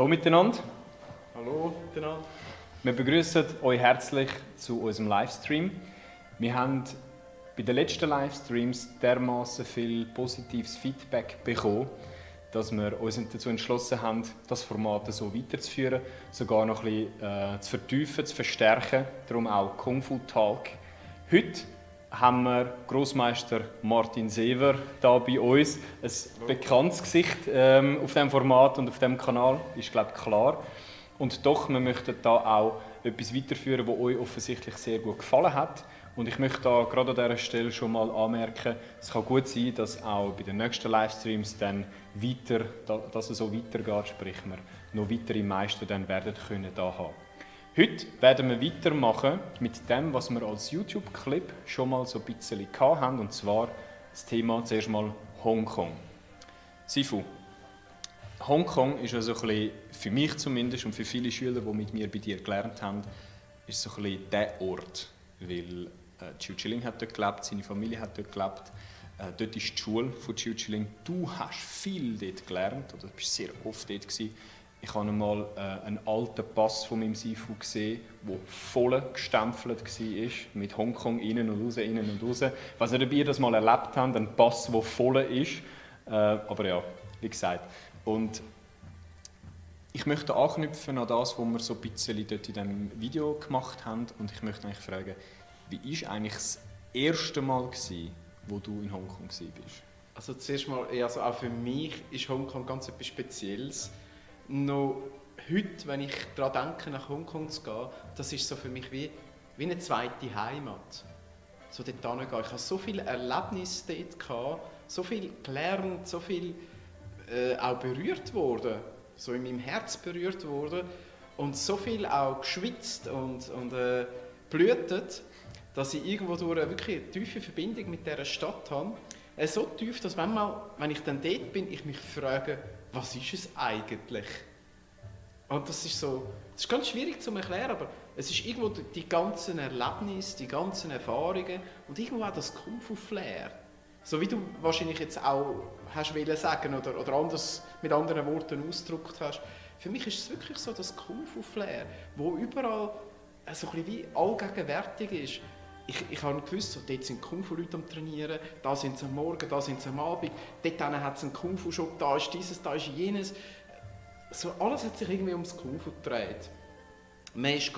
Hallo miteinander. Hallo miteinander. Wir begrüßen euch herzlich zu unserem Livestream. Wir haben bei den letzten Livestreams dermaßen viel positives Feedback bekommen, dass wir uns dazu entschlossen haben, das Format so weiterzuführen, sogar noch ein bisschen äh, zu vertiefen, zu verstärken. Darum auch Kung Fu Talk. Heute haben wir Großmeister Martin Sever da bei uns. Ein bekanntes Gesicht ähm, auf diesem Format und auf dem Kanal, ist glaube ich klar. Und doch, wir möchten da auch etwas weiterführen, was euch offensichtlich sehr gut gefallen hat. Und ich möchte da gerade an dieser Stelle schon mal anmerken, es kann gut sein, dass auch bei den nächsten Livestreams dann weiter, dass es so weitergeht, sprich wir noch weitere Meister dann werden können da haben. Heute werden wir weitermachen mit dem, was wir als YouTube-Clip schon mal so ein bisschen haben, und zwar das Thema zuerst mal Hongkong. Sifu, Hongkong ist also ein bisschen, für mich zumindest und für viele Schüler, die mit mir bei dir gelernt haben, ist so ein bisschen der Ort, weil äh, Chiu Chiling hat dort gelebt, seine Familie hat dort gelebt, äh, dort ist die Schule von Chiu Chiling. Du hast viel dort gelernt, oder bist sehr oft dort gewesen. Ich habe einmal äh, einen alten Pass von meinem Sifu gesehen, der voll gestempelt war, mit Hongkong innen und raus, innen und raus. Ich weiß nicht, ob ihr das mal erlebt habt, ein Pass, der voll ist. Äh, aber ja, wie gesagt. Und ich möchte anknüpfen an das, was wir so ein bisschen dort in diesem Video gemacht haben. Und ich möchte eigentlich fragen, wie war eigentlich das erste Mal, gewesen, wo du in Hongkong warst? Also zuerst mal, also auch für mich ist Hongkong ganz etwas Spezielles noch heute, wenn ich daran denke, nach Hongkong zu gehen, das ist so für mich wie, wie eine zweite Heimat. So dort hingehen. Ich hatte so viele Erlebnisse dort, gehabt, so viel gelernt, so viel äh, auch berührt worden, so in meinem Herz berührt worden und so viel auch geschwitzt und, und äh, blühtet, dass ich irgendwo durch eine wirklich tiefe Verbindung mit dieser Stadt habe. Äh, so tief, dass wenn, mal, wenn ich dann dort bin, ich mich frage, was ist es eigentlich? Und das ist so, das ist ganz schwierig zu erklären, aber es ist irgendwo die ganzen Erlebnisse, die ganzen Erfahrungen und irgendwo auch das Kung Fu Flair. So wie du wahrscheinlich jetzt auch hast wollen sagen oder, oder anders mit anderen Worten ausgedrückt hast. Für mich ist es wirklich so das Kung Fu Flair, wo überall so ein bisschen wie allgegenwärtig ist ich, ich habe gewusst, so, dort sind Kung-Fu-Leute am Trainieren, da sind sie am Morgen, da sind sie am Abend, dort hat es einen Kung-Fu-Shop, da ist dieses, da ist jenes. So, alles hat sich irgendwie ums Kung-Fu gedreht. Man ist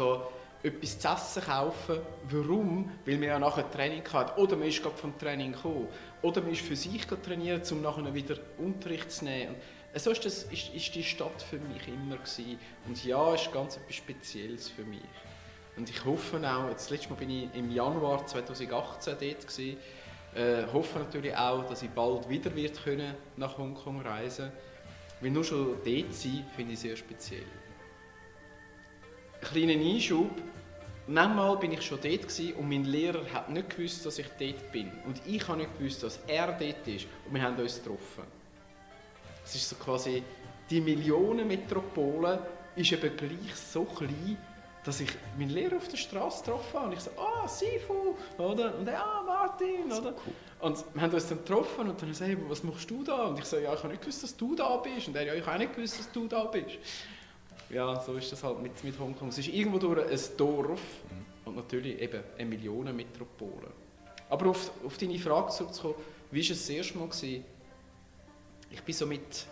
etwas zu essen kaufen. Warum? Weil man ja nachher Training hat. Oder man ist gerade vom Training gekommen. Oder man ist für sich trainieren, um nachher wieder Unterricht zu nehmen. Und so ist, das, ist, ist die Stadt für mich immer gewesen. Und ja, es ist ganz etwas Spezielles für mich. Und ich hoffe auch, jetzt letztes Mal bin ich im Januar 2018 dort gewesen, äh, hoffe natürlich auch, dass ich bald wieder wird können nach Hongkong reisen Weil nur schon dort sein, finde ich sehr speziell. Ein kleiner Einschub. Manchmal bin ich schon dort und mein Lehrer hat nicht gewusst, dass ich dort bin. Und ich habe nicht gewusst, dass er dort ist. Und wir haben uns getroffen. Es ist so quasi, die Millionenmetropole ist eben gleich so klein, dass ich meinen Lehrer auf der Straße getroffen habe und ich so, ah, Sifu, oder? Und er, ah, Martin, oder? Cool. Und wir haben uns dann getroffen und dann gesagt, hey, was machst du da? Und ich so, ja, ich habe nicht gewusst, dass du da bist. Und er, ja, ich habe auch nicht gewusst, dass du da bist. Ja, so ist das halt mit, mit Hongkong. Es ist irgendwo durch ein Dorf mhm. und natürlich eben eine Millionenmetropole. Aber auf, auf deine Frage zurückzukommen, wie war es das erste Mal? Gewesen? Ich bin so mit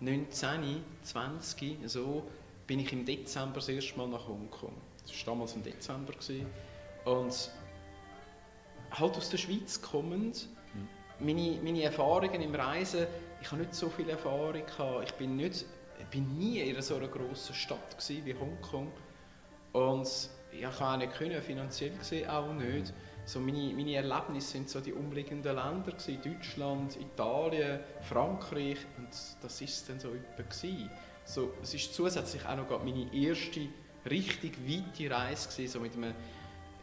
19, 20, so bin ich im Dezember das erste Mal nach Hongkong. Das war damals im Dezember. Gewesen. Und halt aus der Schweiz kommend, mhm. meine, meine Erfahrungen im Reisen, ich habe nicht so viel Erfahrung gehabt. Ich bin, nicht, bin nie in so einer grossen Stadt gewesen wie Hongkong. Und ich konnte auch nicht können, finanziell gesehen auch nicht. So meine, meine Erlebnisse sind so die umliegenden Länder gewesen, Deutschland, Italien, Frankreich und das ist dann so etwa gewesen. So, es ist zusätzlich auch noch meine erste richtig weite Reise gewesen, so mit einem,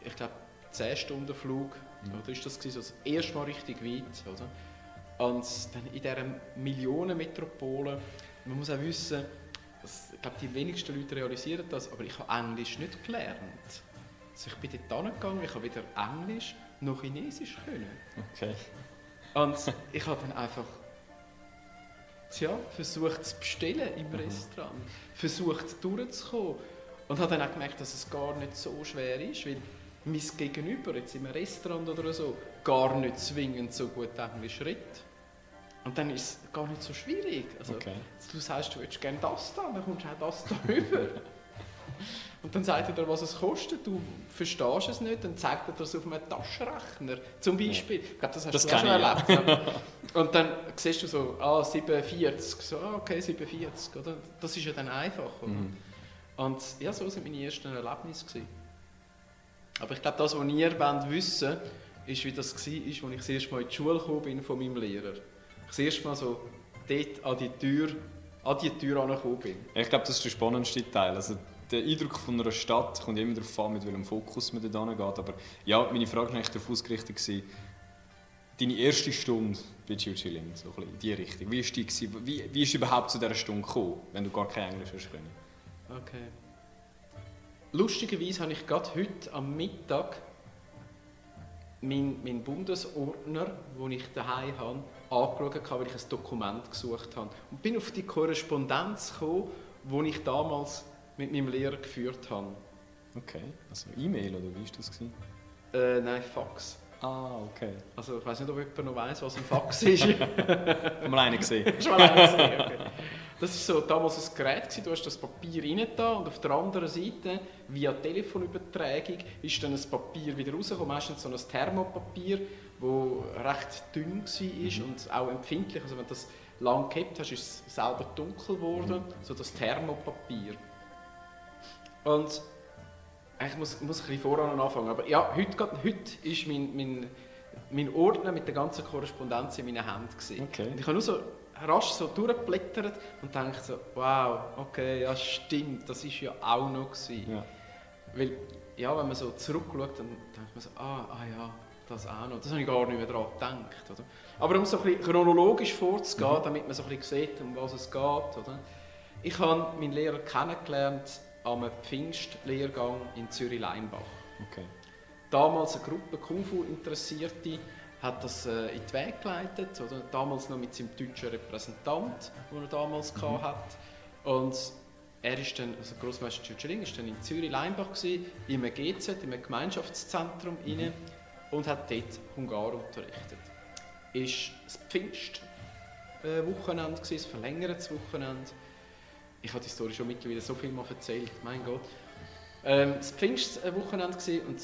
ich glaube, 10 Stunden Flug, mhm. oder ist das gewesen, so das erste Mal richtig weit, oder? Und dann in dieser Millionenmetropole, man muss auch wissen, dass, ich glaube, die wenigsten Leute realisieren das, aber ich habe Englisch nicht gelernt. Also ich bin dort hingegangen, ich habe weder Englisch noch Chinesisch können. Okay. Und ich habe dann einfach Tja, versucht zu bestellen im Restaurant, versucht durchzukommen und habe dann auch gemerkt, dass es gar nicht so schwer ist, weil mein Gegenüber jetzt im Restaurant oder so gar nicht zwingend so gut Englisch redet. Und dann ist es gar nicht so schwierig. Also, Okay. Du sagst, du würdest gerne das da, dann kommst du auch das da rüber. Und dann sagt er dir, was es kostet, du verstehst es nicht, dann zeigt er das auf einem Taschenrechner, zum Beispiel. Ich glaube, das hast Das du auch schon ich, erlebt. ja. Und dann siehst du so, ah, 47, so, ah, okay, 47, oder? Das ist ja dann einfach? Mhm. Und ja, so waren meine ersten Erlebnisse. Gewesen. Aber ich glaube, das, was ihr wollt wissen ist, wie das war, als ich das erste Mal in die Schule gekommen bin von meinem Lehrer. Ich das erste Mal so dort an die Tür, an die Tür angekommen bin. Ich glaube, das ist der spannendste Teil. Also, der Eindruck von einer Stadt kommt immer darauf an, mit welchem Fokus man dort hingeht. Aber ja, meine Frage war eigentlich darauf ausgerichtet. Deine erste Stunde bei Chill Chilling, so in die Richtung. Wie ist die gewesen? Wie, wie ist überhaupt zu dieser Stunde gekommen, wenn du gar kein Englisch hast können? Okay. Lustigerweise habe ich gerade heute am Mittag meinen mein Bundesordner, den ich daheim habe, angeschaut, weil ich ein Dokument gesucht habe. Und bin auf die Korrespondenz gekommen, die ich damals mit meinem Lehrer geführt habe. Okay, also E-Mail oder wie war das? Gewesen? Äh, nein, Fax. Ah, okay. Also ich weiß nicht, ob jemand noch weiß, was ein Fax ist. Haben wir einen gesehen? Du mal einen gesehen? Okay. Das war so damals ein Gerät, gewesen. du hast das Papier rein da und auf der anderen Seite, via Telefonübertragung, ist dann ein Papier wieder rausgekommen, meistens so ein Thermopapier, das recht dünn war und auch empfindlich. Also wenn du das lang gehabt hast, ist es selber dunkel geworden, so das Thermopapier. Und ich muss, muss ein bisschen voran anfangen, aber ja, heute, gerade heute ist mein, mein, mein Ordner mit der ganzen Korrespondenz in meinen Händen. Gewesen. Okay. Und ich habe nur so rasch so durchgeblättert und dachte so, wow, okay, ja stimmt, das ist ja auch noch gewesen. Ja. Weil, ja, wenn man so zurückschaut, dann denkt man so, ah, ah ja, das auch noch. Das habe ich gar nicht mehr daran gedacht. Oder? Aber um so ein bisschen chronologisch vorzugehen, damit man so ein bisschen sieht, um was es geht. Oder? Ich habe meinen Lehrer kennengelernt am Pfingstlehrgang in Zürich-Leimbach. Okay. Damals eine Gruppe Kung-Fu-Interessierte hat das äh, in die Wege geleitet, oder? damals noch mit seinem deutschen Repräsentant, den er damals mhm. hatte. Und er ist dann, also Grossmeister Tschutschering, ist dann in Zürich-Leimbach einem GZ, in einem Gemeinschaftszentrum Mhm. inne und hat dort Hungar unterrichtet. Ist das Pfingst äh, ein verlängertes Wochenende. Ich habe die Story schon mittlerweile so viel mal erzählt, mein Gott. Ähm, das Pfingstwochenende gewesen und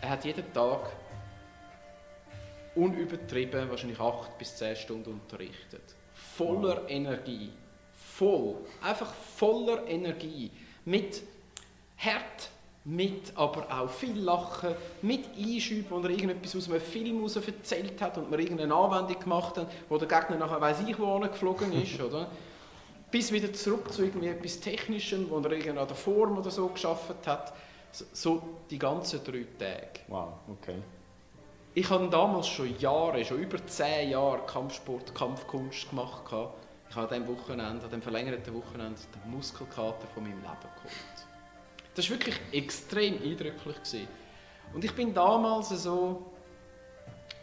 er hat jeden Tag unübertrieben wahrscheinlich 8 bis 10 Stunden unterrichtet. Voller Energie. Voll. Einfach voller Energie. Mit Herd, mit aber auch viel Lachen, mit Einschüben, wo er irgendetwas aus einem Film heraus erzählt hat und man irgendeine Anwendung gemacht hat, wo der Gegner nachher weiss ich wo geflogen ist, oder? Bis wieder zurück zu irgendwie etwas Technischem, wo er irgendwie an der Form oder so geschafft hat. So- die ganzen drei Tage. Wow, okay. Ich habe damals schon Jahre, schon über zehn Jahre Kampfsport, Kampfkunst gemacht. Ich habe an diesem Wochenende, an diesem verlängerten Wochenende, den Muskelkater von meinem Leben geholt. Das war wirklich extrem eindrücklich. Gewesen. Und ich bin damals so,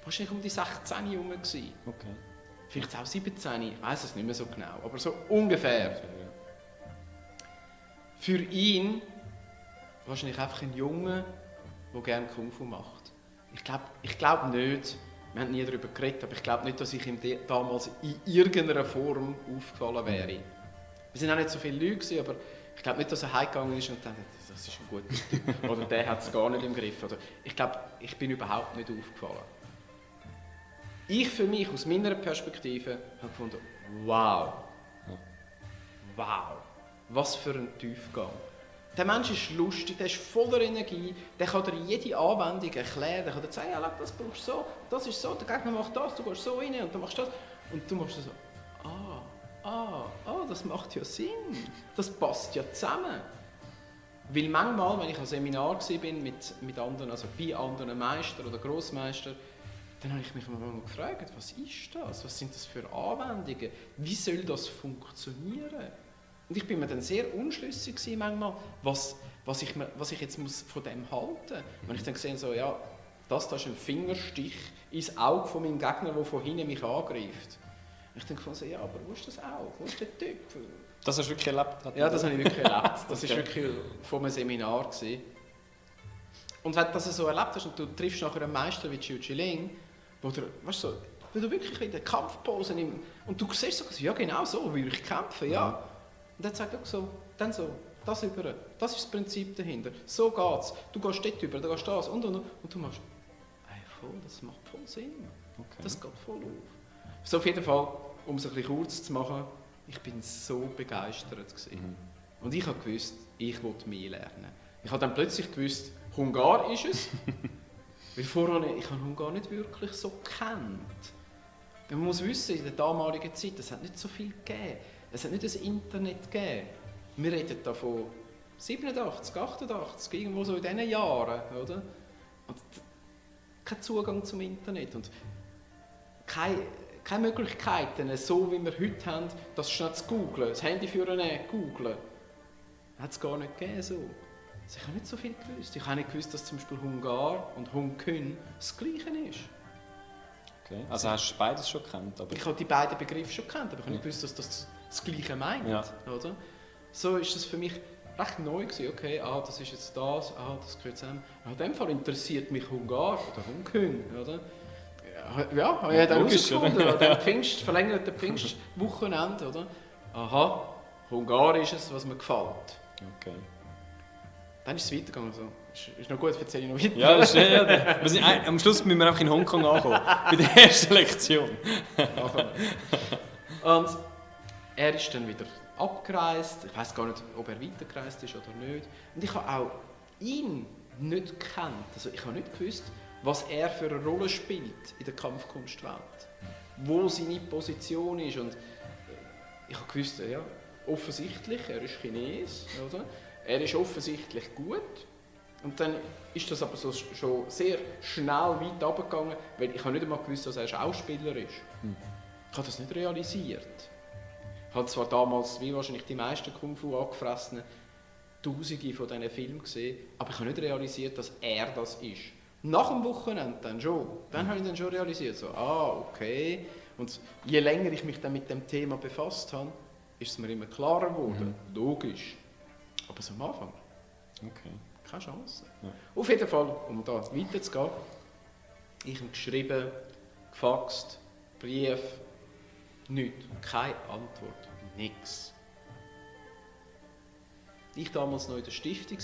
wahrscheinlich um die 16 herum. gewesen. okay. Vielleicht auch 17, ich weiß es nicht mehr so genau, aber so ungefähr. Für ihn wahrscheinlich einfach ein Junge, der gerne Kung Fu macht. Ich glaube ich glaub nicht, wir haben nie darüber geredet, aber ich glaube nicht, dass ich ihm damals in irgendeiner Form aufgefallen wäre. Wir sind auch nicht so viele Leute, aber ich glaube nicht, dass er heimgegangen ist und dachte, das ist ein guter Typ. Oder der hat es gar nicht im Griff. Oder ich glaube, ich bin überhaupt nicht aufgefallen. Ich für mich, aus meiner Perspektive, habe gefunden, wow. Wow. Was für ein Tiefgang. Der Mensch ist lustig, der ist voller Energie, der kann dir jede Anwendung erklären, der kann dir sagen, ja, schau, das brauchst du so, das ist so, der Gegner macht das, du gehst so rein und du machst das. Und du machst so, ah, ah, ah, das macht ja Sinn, das passt ja zusammen. Weil manchmal, wenn ich am Seminar war mit, mit anderen, also bei anderen Meistern oder Grossmeistern, dann habe ich mich manchmal gefragt, was ist das? Was sind das für Anwendungen? Wie soll das funktionieren? Und ich bin mir dann sehr unschlüssig gewesen manchmal, was, was, ich, was ich jetzt muss von dem halten Wenn ich dann sehe, so, ja, das da ist ein Fingerstich ins Auge von meinem Gegner, der von hinten mich angreift. Ich denke von so, ja, aber wo ist das auch? Wo ist der Typ? Das hast du wirklich erlebt? Ja, das habe ich wirklich erlebt. Das Okay. war wirklich von einem Seminar. Gewesen. Und wenn du das so erlebt hast und du triffst nachher einen Meister wie Chiu Chiling, wo du, weißt du, so, wo du wirklich in der Kampfpose im, und du siehst so, ja genau so würde ich kämpfen, ja. Und dann sagt er so, dann so, das über, das ist das Prinzip dahinter. So geht's. Du gehst dort über, dann gehst du das und und und, und du machst, ey, voll, das macht voll Sinn. Okay. Das geht voll auf. So auf jeden Fall, um es ein bisschen kurz zu machen, ich bin so begeistert gewesen. Mhm. Und ich habe gewusst, ich will mehr lernen. Ich habe dann plötzlich gewusst, Hungar ist es. Weil vorher, ich habe Hungar nicht wirklich so gekannt. Man muss wissen, in der damaligen Zeit, es hat nicht so viel gegeben. Es hat nicht das Internet gegeben. Wir reden da von 87, 88, irgendwo so in diesen Jahren, oder? Und kein Zugang zum Internet und keine, keine Möglichkeiten, so wie wir heute haben, das schnell zu googlen, das Handy für einen googlen. Hat es gar nicht gegeben so. Also ich habe nicht so viel gewusst. Ich habe nicht gewusst, dass zum Beispiel Hungar und Hongkün das Gleiche ist. okay. Also hast du beides schon gekannt? Aber Ich habe die beiden Begriffe schon gekannt, aber ich habe nicht Ja. gewusst, dass das das Gleiche meint. Ja. Oder? So ist das für mich recht neu gewesen. Okay, ah, das ist jetzt das, ah, das gehört zusammen. In dem Fall interessiert mich Hungar oder Hongkong, oder? Ja, Ja, habe ich dann herausgefunden. An dem Pfingst, verlängerten Pfingstwochenende, oder? Aha, Hungar ist es, was mir gefällt. Okay. Dann ist es weitergegangen. So. Ist, ist noch gut, erzähle ich noch weiter. Ja, das ist, ja, ja, sind, am Schluss müssen wir einfach in Hongkong ankommen. Bei der ersten Lektion. Und er ist dann wieder abgereist. Ich weiß gar nicht, ob er weitergereist ist oder nicht. Und ich habe auch ihn nicht gekannt. Also ich habe nicht gewusst, was er für eine Rolle spielt in der Kampfkunstwelt. Wo seine Position ist. Und ich habe gewusst, ja, offensichtlich, er ist Chines, oder? Er ist offensichtlich gut. Und dann ist das aber so schon sehr schnell weit abgegangen, weil ich habe nicht einmal gewusst, dass er Schauspieler ist. Ich habe das nicht realisiert. Ich habe zwar damals, wie wahrscheinlich die meisten Kung Fu angefressenen, Tausende von diesen Filmen gesehen, aber ich habe nicht realisiert, dass er das ist. Nach dem Wochenende dann schon. Dann habe ich dann schon realisiert, so, ah, okay. Und je länger ich mich dann mit dem Thema befasst habe, ist es mir immer klarer geworden. Logisch. Aber so am Anfang, Okay. keine Chance. Ja. Auf jeden Fall, um da weiterzugehen, ich habe geschrieben, gefaxt, Brief, nichts. Keine Antwort. Nix. Ich damals noch in der Stiftung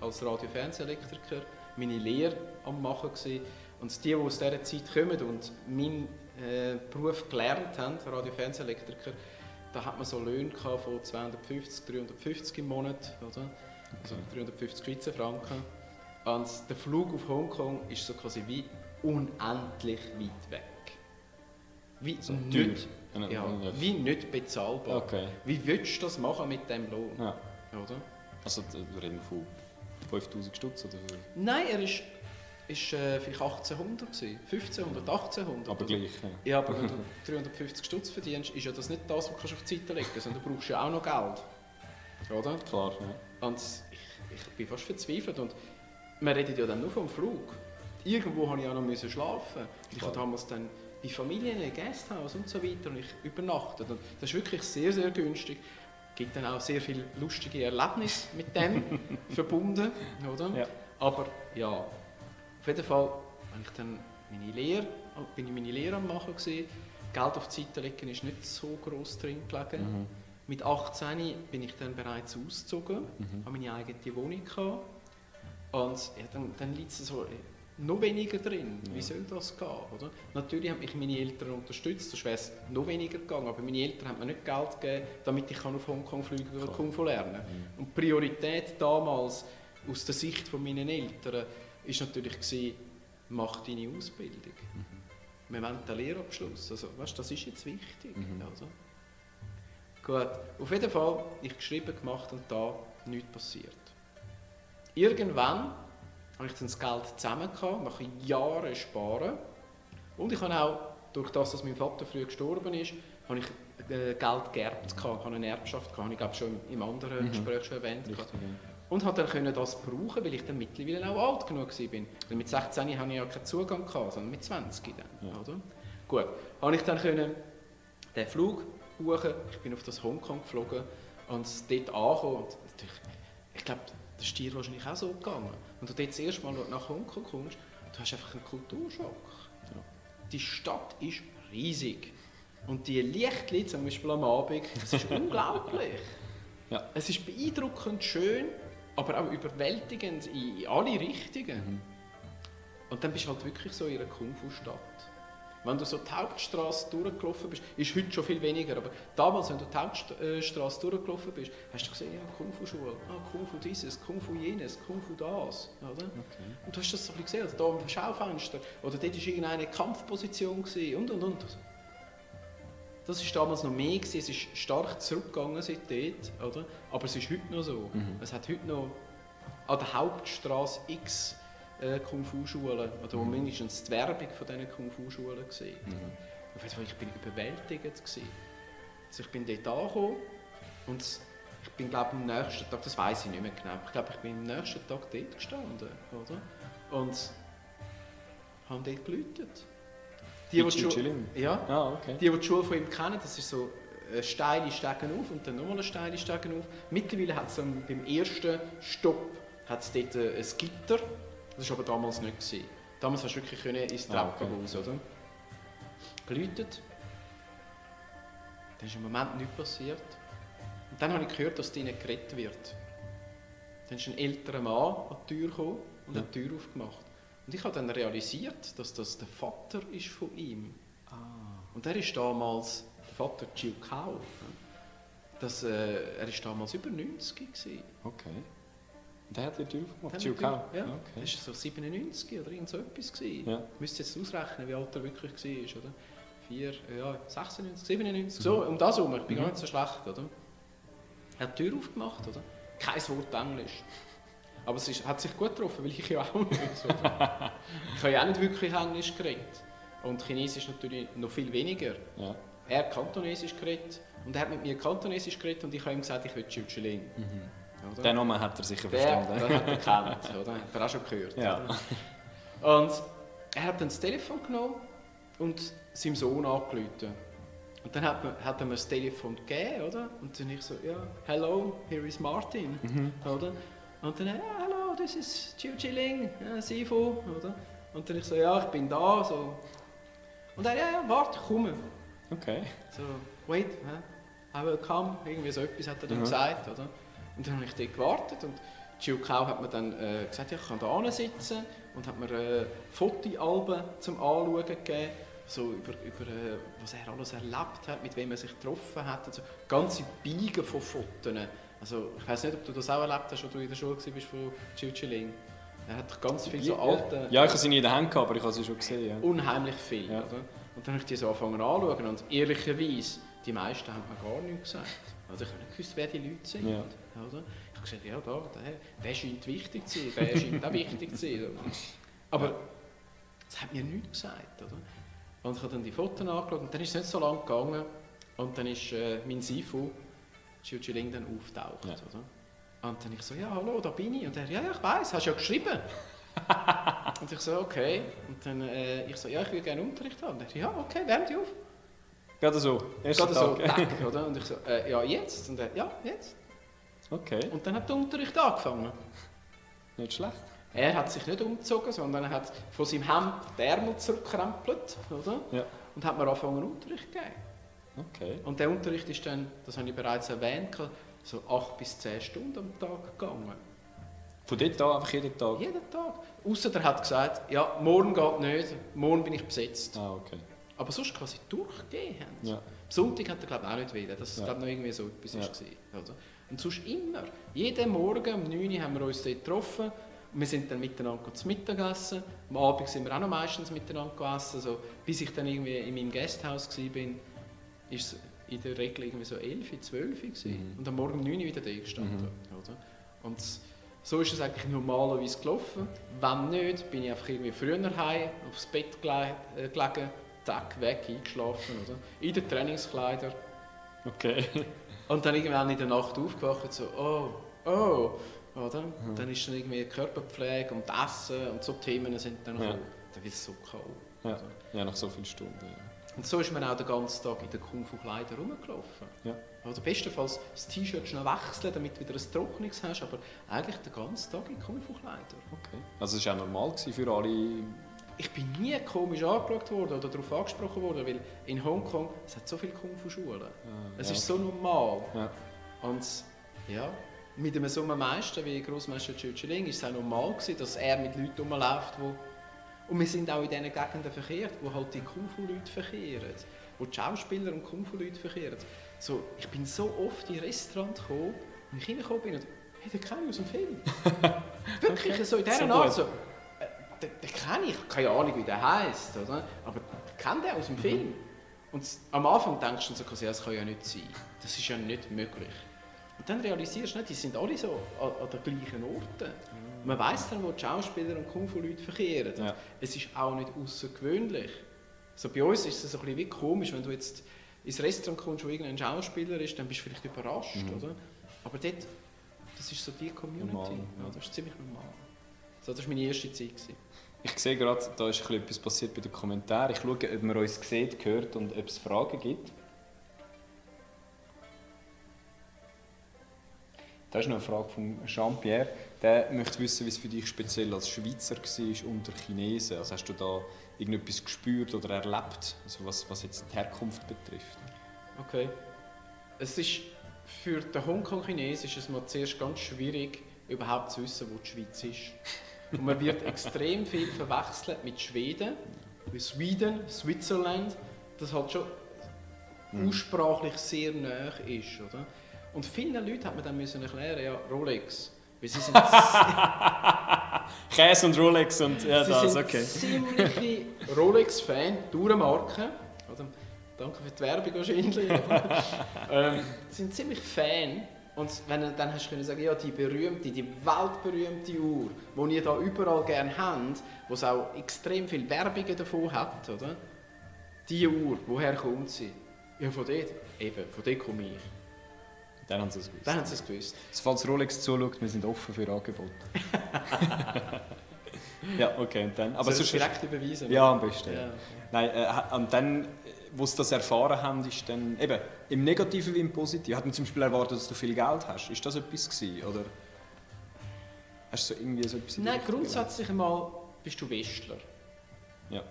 als Radio-Fernsehelektriker, meine Lehre am machen gewesen. und die, die aus dieser Zeit kommen und meinen äh, Beruf gelernt haben, Radio-Fernsehelektriker, da hat man so Löhne gehabt von 250, 350 im Monat, oder? Also 350 Schweizer Franken. Und der Flug auf Hongkong ist so quasi wie unendlich weit weg. Wie So nicht, teuer. ja, wie nicht bezahlbar. Okay. Wie willst du das machen mit dem Lohn? Ja. Oder? Also da reden wir von 5000 Stutz oder so. Nein, er ist, ist äh, vielleicht 1800 gewesen, 1500, 1800. Aber gleich. Ja. Ja, aber wenn du 350 Stutz verdienst, ist ja das nicht das, was du auf die Seite legen kannst, sondern du brauchst ja auch noch Geld. Oder? Klar, ja. Und ich, ich bin fast verzweifelt. Und wir reden ja dann nur vom Flug. Irgendwo musste ich auch noch müssen schlafen. Ich Klar. habe damals dann bei Familien ein Gasthaus und so weiter und ich übernachtet. Und das ist wirklich sehr, sehr günstig. gibt dann auch sehr viele lustige Erlebnisse mit dem verbunden, oder? Ja. Aber ja, auf jeden Fall habe ich dann meine Lehre, bin ich meine Lehre am machen gewesen. Geld auf die Seite legen ist nicht so gross drin gelegen. Mhm. Mit 18 bin ich dann bereits ausgezogen, Mhm. habe meine eigene Wohnung gehabt. Und ja, dann, dann liegt es so noch weniger drin. Wie Ja. soll das gehen? Oder? Natürlich haben mich meine Eltern unterstützt, sonst wäre es noch weniger gegangen. Aber meine Eltern haben mir nicht Geld gegeben, damit ich kann auf Hongkong fliegen oder. Kung Fu lernen Mhm. Und Priorität damals, aus der Sicht von meinen Eltern, ist natürlich gewesen, mach deine Ausbildung. Wir wollen den Lehrabschluss. Also, weißt, das ist jetzt wichtig. Mhm. Oder? Gut, auf jeden Fall, ich geschrieben, gemacht und da nichts passiert. Irgendwann habe ich dann das Geld zusammen gehabt, nach Jahren sparen. Und ich habe auch, durch das, dass mein Vater früh gestorben ist, habe ich äh, Geld geerbt, gehabt, habe eine Erbschaft, gehabt, habe ich glaube schon im anderen Mhm. Gespräch schon erwähnt. Richtig. Und habe dann können das brauchen, weil ich dann mittlerweile auch alt genug war. Weil mit 16 hatte ich ja keinen Zugang, gehabt, sondern mit 20 dann. Ja. Oder? Gut, habe ich dann können den Flug buchen. Ich bin auf das Hongkong geflogen und dort angekommen. Und natürlich, ich glaube, das ist dir wahrscheinlich auch so gegangen. Wenn du dort das erste Mal nach Hongkong kommst, du hast einfach einen Kulturschock. Ja. Die Stadt ist riesig. Und die Lichtli, zum Beispiel am Abend, das ist unglaublich. Ja. Es ist beeindruckend schön, aber auch überwältigend in alle Richtungen. Mhm. Und dann bist du halt wirklich so in einer Kung-Fu-Stadt. Wenn du so die Hauptstraße durchgelaufen bist, ist heute schon viel weniger, aber damals, wenn du die Hauptstraße durchgelaufen bist, hast du gesehen, ja, Kung-Fu-Schule, ah, Kung-Fu dieses, Kung-Fu jenes, Kung-Fu das. Oder? Okay. Und du hast das so ein bisschen gesehen, oder da am Schaufenster, oder dort war irgendeine Kampfposition gewesen, und, und, und. Das war damals noch mehr, gewesen. es ist stark zurückgegangen seitdem, oder? aber es ist heute noch so. Mhm. Es hat heute noch an der Hauptstraße x äh, Kung-Fu-Schulen, oder mhm. mindestens die Werbung von diesen Kung-Fu-Schulen gesehen. Mhm. Ich bin überwältigt. Gewesen. Also ich bin dort angekommen und ich bin glaube am nächsten Tag, das weiß ich nicht mehr genau, ich glaube ich bin am nächsten Tag dort gestanden, oder? Und haben dort geläutet. Die, die, die, Schule, ja, ah, okay. die, die die Schule von ihm kennen, das ist so eine steile Stegen auf und dann nochmal eine steile Stegen auf. Mittlerweile hat es beim ersten Stopp hat's dort ein Gitter das war aber damals nicht. Gewesen. Damals hast du wirklich können ins Treppenhaus, ah, okay. oder? Geläutet. Dann ist im Moment nichts passiert. Und dann habe ich gehört, dass drinnen gerettet wird. Dann ist ein älterer Mann an die Tür gekommen und ja. hat die Tür aufgemacht. Und ich habe dann realisiert, dass das der Vater ist von ihm. Ah. Und er ist damals, der Vater Chiu Kao, das, äh, er ist damals über 90 gewesen. Okay. Der hat die Tür aufgemacht? Chiu Kao? Ja, okay. das war so 97 oder irgend so etwas. Gewesen. Ja. Ich müsste jetzt ausrechnen, wie alt er wirklich war, oder? 4, ja, 96, 97, so um das herum. Ich bin mhm. gar nicht so schlecht, oder? Er hat die Tür aufgemacht, oder? Kein Wort Englisch. Aber es ist, hat sich gut getroffen, weil ich ja auch nicht so. Ich habe ja auch nicht wirklich Englisch geredet. Und Chinesisch natürlich noch viel weniger. Ja. Er hat Kantonesisch geredet und er hat mit mir Kantonesisch geredet und ich habe ihm gesagt, ich will Chiu Mhm. Den Namen hat er sicher verstanden. Den hat er kennt, oder? Hat er auch schon gehört. Ja. Und er hat dann das Telefon genommen und seinem Sohn angerufen. Und dann hat, man, hat er mir das Telefon gegeben, oder? Und dann ich so, ja, hello, here is Martin, mhm. oder? Und dann, ja, hello, this is Chiu Chiling, ja, Sifu, oder? Und dann ich so, ja, ich bin da, so. Und er, ja, ja, warte, komm. Okay. So, wait, I will come, irgendwie so etwas hat er dann mhm. gesagt, oder? Und dann habe ich dort gewartet und Chiu Kau hat mir dann äh, gesagt, ja, ich kann da sitzen und hat mir äh, Fotoalben zum Anschauen gegeben, so über, über äh, was er alles erlebt hat, mit wem er sich getroffen hat. Also ganze Biegen von Fotos. Also, ich weiß nicht, ob du das auch erlebt hast, als du in der Schule warst von Chiu Chiling. Er hat ganz viele so alte... Ja, ich habe sie nie in der Hand aber ich habe sie schon gesehen. Ja. Unheimlich viel. Ja. Oder? Und dann habe ich die so angefangen anzuschauen und ehrlicherweise, die meisten haben mir gar nichts gesagt. Also ich habe nicht gewusst, wer die Leute sind. Ja. Oder? Ich habe gesagt, ja, da, der, der scheint wichtig zu sein, der scheint auch wichtig zu sein. Aber das hat mir nichts gesagt. Oder? Und ich habe dann die Fotos angeschaut und dann ist es nicht so lange gegangen und dann ist äh, mein Sifu, Xiu Chiling, dann auftaucht. Ja. Oder? Und dann ich so, ja, hallo, da bin ich. Und er, ja, ja, ich weiß, hast du ja geschrieben. und ich so, okay. Und dann äh, ich so, ja, ich will gerne Unterricht haben. Und er, ja, okay, wärm dich auf. Gerade so, erster Gerade so, Tag, oder? Und ich so, äh, ja, jetzt? Und er, ja, jetzt. Okay. Und dann hat der Unterricht angefangen. Nicht schlecht. Er hat sich nicht umgezogen, sondern er hat von seinem Hemd die Ärmel zurückkrempelt, oder? Ja. Und hat mir angefangen Unterricht gegeben. Okay. Und der Unterricht ist dann, das habe ich bereits erwähnt, so acht bis zehn Stunden am Tag gegangen. Von dort an einfach jeden Tag? Jeden Tag. Ausser er hat gesagt, ja, morgen geht nicht, morgen bin ich besetzt. Ah, okay. Aber sonst quasi durchgehen. Ja. Am Sonntag hat er glaube ich auch nicht wieder. Das ja. glaube noch irgendwie so etwas ja. war. Also. Und sonst immer. Jeden Morgen um 9 Uhr haben wir uns dort getroffen. Wir sind dann miteinander zu Mittag gegessen. Am Abend sind wir auch noch meistens miteinander gegessen. Also, bis ich dann irgendwie in meinem Gasthaus war, ist es in der Regel irgendwie so 11, 12 mhm. Und am Morgen um 9 Uhr wieder da gestanden. Mhm. Oder? Und so ist es eigentlich normalerweise gelaufen. Wenn nicht, bin ich einfach irgendwie früher heim, aufs Bett äh, gelegen, Tag weg, eingeschlafen. Oder? In den Trainingskleidern. Okay. Und dann irgendwann in der Nacht aufgewacht, so, oh, oh, oder? Mhm. Dann ist dann irgendwie Körperpflege und Essen und so Themen sind dann ja. gekommen. Dann wird es so kalt. Ja. ja, nach so vielen Stunden. Ja. Und so ist man auch den ganzen Tag in den Kung-Fu-Kleidern rumgelaufen. Ja. Oder bestenfalls das T-Shirt schnell wechseln, damit du wieder ein trockenes hast, aber eigentlich den ganzen Tag in Kung-Fu-Kleidern. Okay. Also es war auch normal für alle... Ich bin nie komisch angeschaut worden oder darauf angesprochen worden, weil in Hongkong es hat so viele Kung-Fu-Schulen. Es ja. ist so normal. Ja. Und ja, mit einem so einem Meister wie Großmeister Chiu Chiling ist es auch normal gewesen, dass er mit Leuten rumläuft, wo und wir sind auch in diesen Gegenden verkehrt, wo halt die Kung-Fu-Leute verkehren, wo die Schauspieler und Kung-Fu-Leute verkehren. So, ich bin so oft in Restaurants gekommen, und ich reingekommen bin und hey, den kenne ich aus dem Film. Wirklich, Okay. so in dieser So Art. So, äh, den, den kenne ich, keine Ahnung, wie der heißt, oder? aber ich kenne den aus dem Film. Und am Anfang denkst du so, das kann ja nicht sein. Das ist ja nicht möglich. Und dann realisierst du, nicht, die sind alle so an, an den gleichen Orten. Man weiss dann, wo die Schauspieler und Kung-Fu-Leute verkehren. Ja. Es ist auch nicht außergewöhnlich. So bei uns ist es so ein bisschen wie komisch, wenn du jetzt ins Restaurant kommst, wo irgendein Schauspieler ist, dann bist du vielleicht überrascht, Mhm. oder? Aber dort, das ist so die Community. Normal, ja. das ist ziemlich normal. So, das war meine erste Zeit. Gewesen. Ich sehe gerade, da ist etwas passiert bei den Kommentaren. Ich schaue, ob man uns sieht, hört und ob es Fragen gibt. Da ist noch eine Frage von Jean-Pierre. Der möchte wissen, wie es für dich speziell als Schweizer war unter Chinesen. Also hast du da irgendetwas gespürt oder erlebt, also was, was jetzt die Herkunft betrifft? Okay. Es ist für den Hongkong-Chines ist es mal zuerst ganz schwierig, überhaupt zu wissen, wo die Schweiz ist. Und man wird extrem viel verwechselt mit Schweden, wie Sweden, Switzerland, das halt schon aussprachlich sehr nah ist, oder? Und vielen Leuten hat man dann müssen erklären, ja, Rolex, weil sie sind, Käse und Rolex und ja, sie das, sind okay. ziemliche Rolex-Fan, Marke, oder? Danke für die Werbung wahrscheinlich. ähm, sind ziemlich Fan. Und wenn du dann hast können sagen, ja, die berühmte, die weltberühmte Uhr, die ihr da überall gerne habt, wo es auch extrem viel Werbungen davon hat, oder? Die Uhr, woher kommt sie? Ja, von dort. Eben, von dort komme ich. Dann haben sie es gewusst. Dann haben sie es gewusst. Also, falls Rolex zuschaut, wir sind offen für Angebote. ja, okay, und dann... Aber ich sonst... direkt überweisen? Ja, am besten. Ja. Nein, äh, und dann, äh, wo sie das erfahren haben, ist dann eben im Negativen wie im Positiven. Hat man zum Beispiel erwartet, dass du viel Geld hast? Ist das etwas gewesen, oder hast du so irgendwie so etwas? Nein, grundsätzlich einmal bist du Westler. Ja.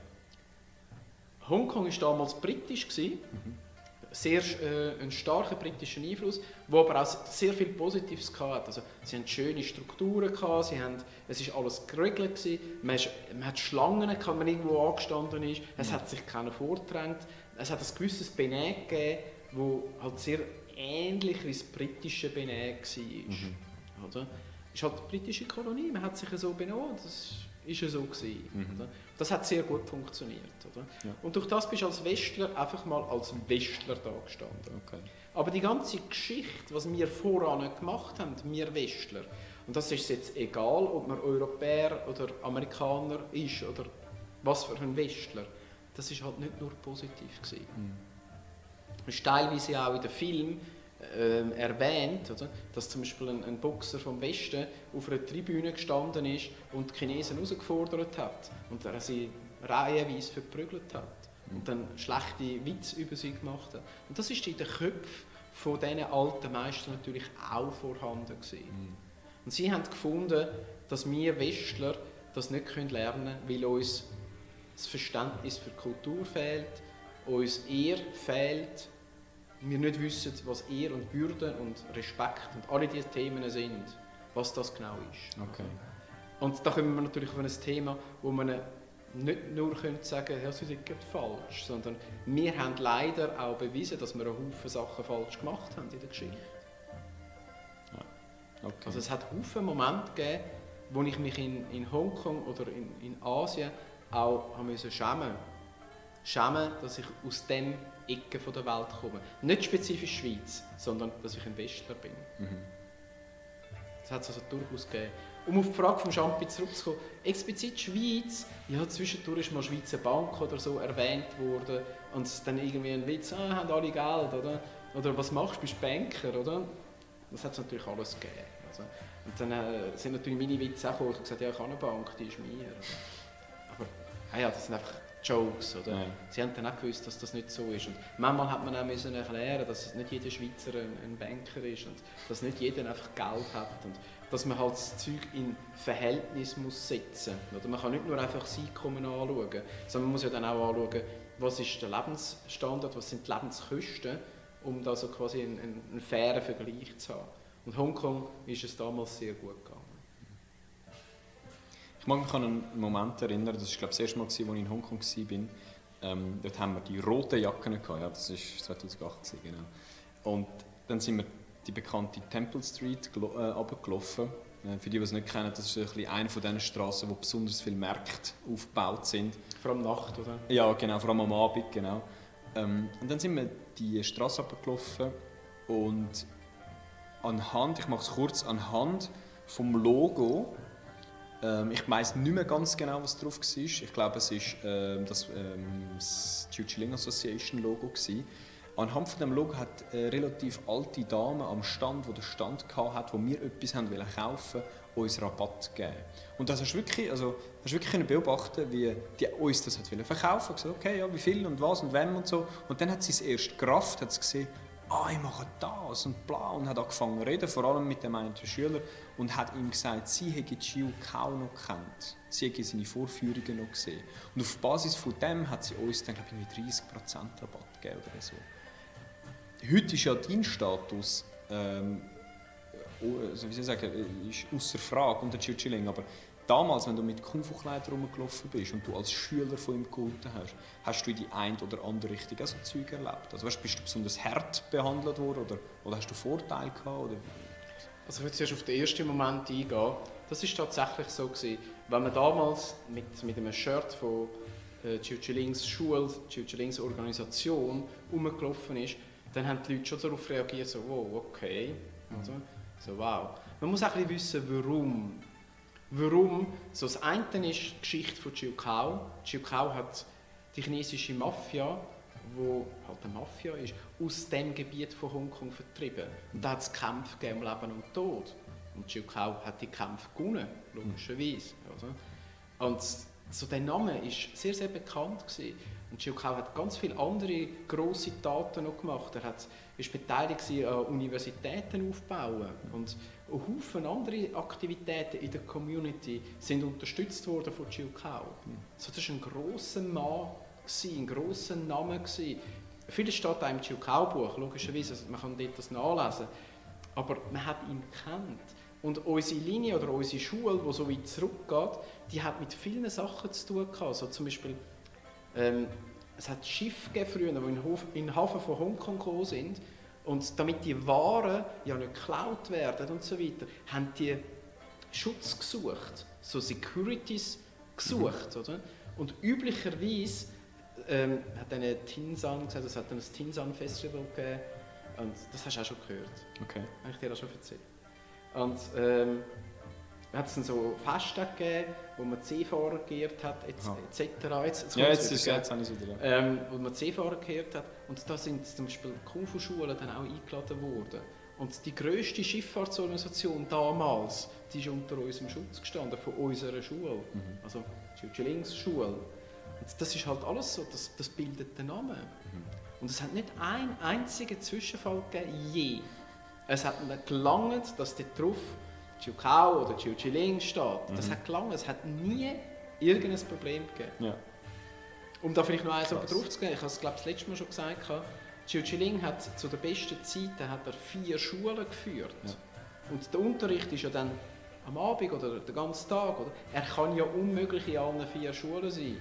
Hongkong war damals britisch. Gewesen. Mhm. Sehr äh, ein starker britischer Einfluss, der aber auch sehr viel Positives hatte. Also, sie hatten schöne Strukturen, gehabt, sie haben, es war alles geregelt. Gewesen. Man, ist, man hat Schlangen, gehabt, wenn man irgendwo angestanden ist. Es Mhm. hat sich keiner vordrängt. Es hat ein gewisses Benehmen gegeben, das halt sehr ähnlich wie das britische Benehmen war. Mhm. Oder? Es ist halt eine britische Kolonie, man hat sich so benommen, das ist ja so gewesen, Mhm. Das hat sehr gut funktioniert, oder? Ja. Und durch das bist du als Westler einfach mal als Westler da gestanden. Okay. Aber die ganze Geschichte, was wir voran gemacht haben, wir Westler, und das ist jetzt egal, ob man Europäer oder Amerikaner ist oder was für ein Westler, das ist halt nicht nur positiv gewesen. Mhm. Ist teilweise auch in den Film ähm, erwähnt, oder? dass zum Beispiel ein, ein Boxer vom Westen auf einer Tribüne gestanden ist und die Chinesen herausgefordert hat und er sie reihenweise verprügelt hat und dann schlechte Witze über sie gemacht hat. Und das ist in den Köpfen von diesen alten Meistern natürlich auch vorhanden gewesen. Mhm. Und sie haben gefunden, dass wir Westler das nicht können lernen können, weil uns das Verständnis für Kultur fehlt, uns Ehr fehlt, wir nicht wissen, was Ehr und Würde und Respekt und alle diese Themen sind, was das genau ist. Okay. Und da kommen wir natürlich auf ein Thema, wo man nicht nur können sagen ja, sind gerade falsch, sondern wir haben leider auch bewiesen, dass wir einen Haufen Sachen falsch gemacht haben in der Geschichte. okay. Also es hat Haufen Momente gegeben, wo ich mich in, in Hongkong oder in, in Asien auch haben müssen schämen Schämen, dass ich aus dem Ecke von der Welt komme. Nicht spezifisch Schweiz, sondern dass ich ein Westler bin. Mhm. Das hat es also durchaus gegeben. Um auf die Frage von Champi zurückzukommen, explizit Schweiz, ja, zwischendurch ist mal Schweizer Bank oder so erwähnt worden und dann irgendwie ein Witz, ah, haben alle Geld, oder? Oder was machst du, bist Banker, oder? Das hat es natürlich alles gegeben. Also, und dann äh, sind natürlich meine Witze auch gekommen. Ich habe gesagt, ja, ich habe eine Bank, die ist mir. Aber ja, das sind einfach Jokes. Oder? Ja. Sie haben dann auch gewusst, dass das nicht so ist. Und manchmal hat man auch müssen erklären, dass nicht jeder Schweizer ein, ein Banker ist und dass nicht jeder einfach Geld hat. Und dass man halt das Zeug in Verhältnis muss setzen muss. Man kann nicht nur einfach das Einkommen anschauen, sondern man muss ja dann auch anschauen, was ist der Lebensstandard, was sind die Lebenskosten, um da so quasi einen, einen fairen Vergleich zu haben. Und Hongkong ist es damals sehr gut gegangen. Ich mag mich an einen Moment erinnern, das war glaube ich, das erste Mal, als ich in Hongkong war. Ähm, dort haben wir die roten Jacken gehabt, ja, das war 2008, genau. Und dann sind wir die bekannte Temple Street äh, runtergelaufen. Äh, für die, die es nicht kennen, das ist ein bisschen eine von diesen Straßen, wo besonders viele Märkte aufgebaut sind. Vor allem Nacht, oder? Ja, genau, vor allem am Abend, genau. Ähm, und dann sind wir die Straße runtergelaufen und anhand, ich mache es kurz, anhand vom Logo ähm, ich weiß nicht mehr ganz genau, was drauf war. Ich glaube, es war ähm, das, ähm, das Chiling Association Logo. Gewesen. Anhand von dem Logo hat eine relativ alte Dame am Stand, wo der Stand hatte, wo wir etwas haben wollen kaufen, uns Rabatt gegeben. Und das hast du wirklich, also, hast du wirklich beobachten, wie die uns das hat verkaufen gesagt, okay, ja, wie viel und was und wem und so. Und dann hat sie es erst gerafft, hat sie gesehen, ah, ich mache das und bla und hat angefangen zu reden, vor allem mit dem einen Schüler und hat ihm gesagt, sie hätte Chiu kaum noch gekannt. Sie hätte seine Vorführungen noch gesehen. Und auf Basis von dem hat sie uns dann, glaube ich, 30% Rabatt gegeben oder so. Heute ist ja dein Status, ähm, also wie soll ich sagen, ist außer Frage unter Chiu Chiling, aber Damals, wenn du mit Kung-Fu-Kleidern rumgelaufen bist und du als Schüler von ihm gehalten hast, hast du in die eine oder andere Richtung auch so Zeug erlebt? Also weißt, bist du besonders hart behandelt worden oder, oder hast du Vorteile gehabt? Oder? Also ich würde zuerst auf den ersten Moment eingehen. Das ist tatsächlich so gewesen. Wenn man damals mit, mit einem Shirt von äh, Chiu-Chilings Schule, Chiu-Chilings Organisation rumgelaufen ist, dann haben die Leute schon darauf reagiert, so, wow, okay. Also, so, wow. Man muss auch ein bisschen wissen, warum Warum? So das eine ist die Geschichte von Chiu Kao. Chiu Kao hat die chinesische Mafia, wo halt eine Mafia ist, aus dem Gebiet von Hongkong vertrieben. Und da hat es Kämpfe um Leben und Tod. Und Chiu Kao hat die Kämpfe gewonnen, logischerweise. Oder? Und so der Name ist sehr, sehr bekannt gewesen. Und Chiu Kao hat ganz viele andere grosse Taten noch gemacht. Er ist beteiligt an Universitäten aufbauen und Haufen andere Aktivitäten in der Community sind unterstützt worden von Chiu Kao. So, das war ein grosser Mann, ein grosser Name. Vieles steht auch im Chiu Kao Buch, logischerweise, also man kann dort das nachlesen. Aber man hat ihn kennt. Und unsere Linie oder unsere Schule, die so weit zurückgeht, die hat mit vielen Sachen zu tun gehabt. So zum Beispiel, ähm, es hat Schiffe früher, die in den Hafen von Hongkong gekommen sind und damit die Waren ja nicht geklaut werden und so weiter, haben die Schutz gesucht, so Securities gesucht, mhm. oder? Und üblicherweise ähm, hat eine Tinsan gesagt, es hat ein Tinsan Festival gegeben und das hast du auch schon gehört. Okay. Habe ich dir auch schon erzählt. Und ähm, hat es so Feste gegeben, wo man C-Fahrer geehrt hat, etc. Jetzt, jetzt ja, jetzt, ist, jetzt habe ich es wieder. Ähm, wo man C-Fahrer geehrt hat. Und da sind zum Beispiel Kung-Fu-Schulen dann auch eingeladen worden. Und die grösste Schifffahrtsorganisation damals, die ist unter unserem Schutz gestanden, von unserer Schule. Mhm. Also Schulings Schule. Und das ist halt alles so, das, das bildet den Namen. Mhm. Und es hat nicht einen einzigen Zwischenfall gegeben, je. Es hat gelangt, dass dort drauf Chiu Kao oder Chiu Chiling steht. Mhm. Das hat gelangt, es hat nie irgendein Problem gegeben. Ja. Um da vielleicht noch eins drauf zu gehen, ich habe es glaube das letzte Mal schon gesagt, Chiu Chiling hat zu der besten Zeit hat er vier Schulen geführt. Ja. Und der Unterricht ist ja dann am Abend oder den ganzen Tag. Oder? Er kann ja unmöglich in allen vier Schulen sein.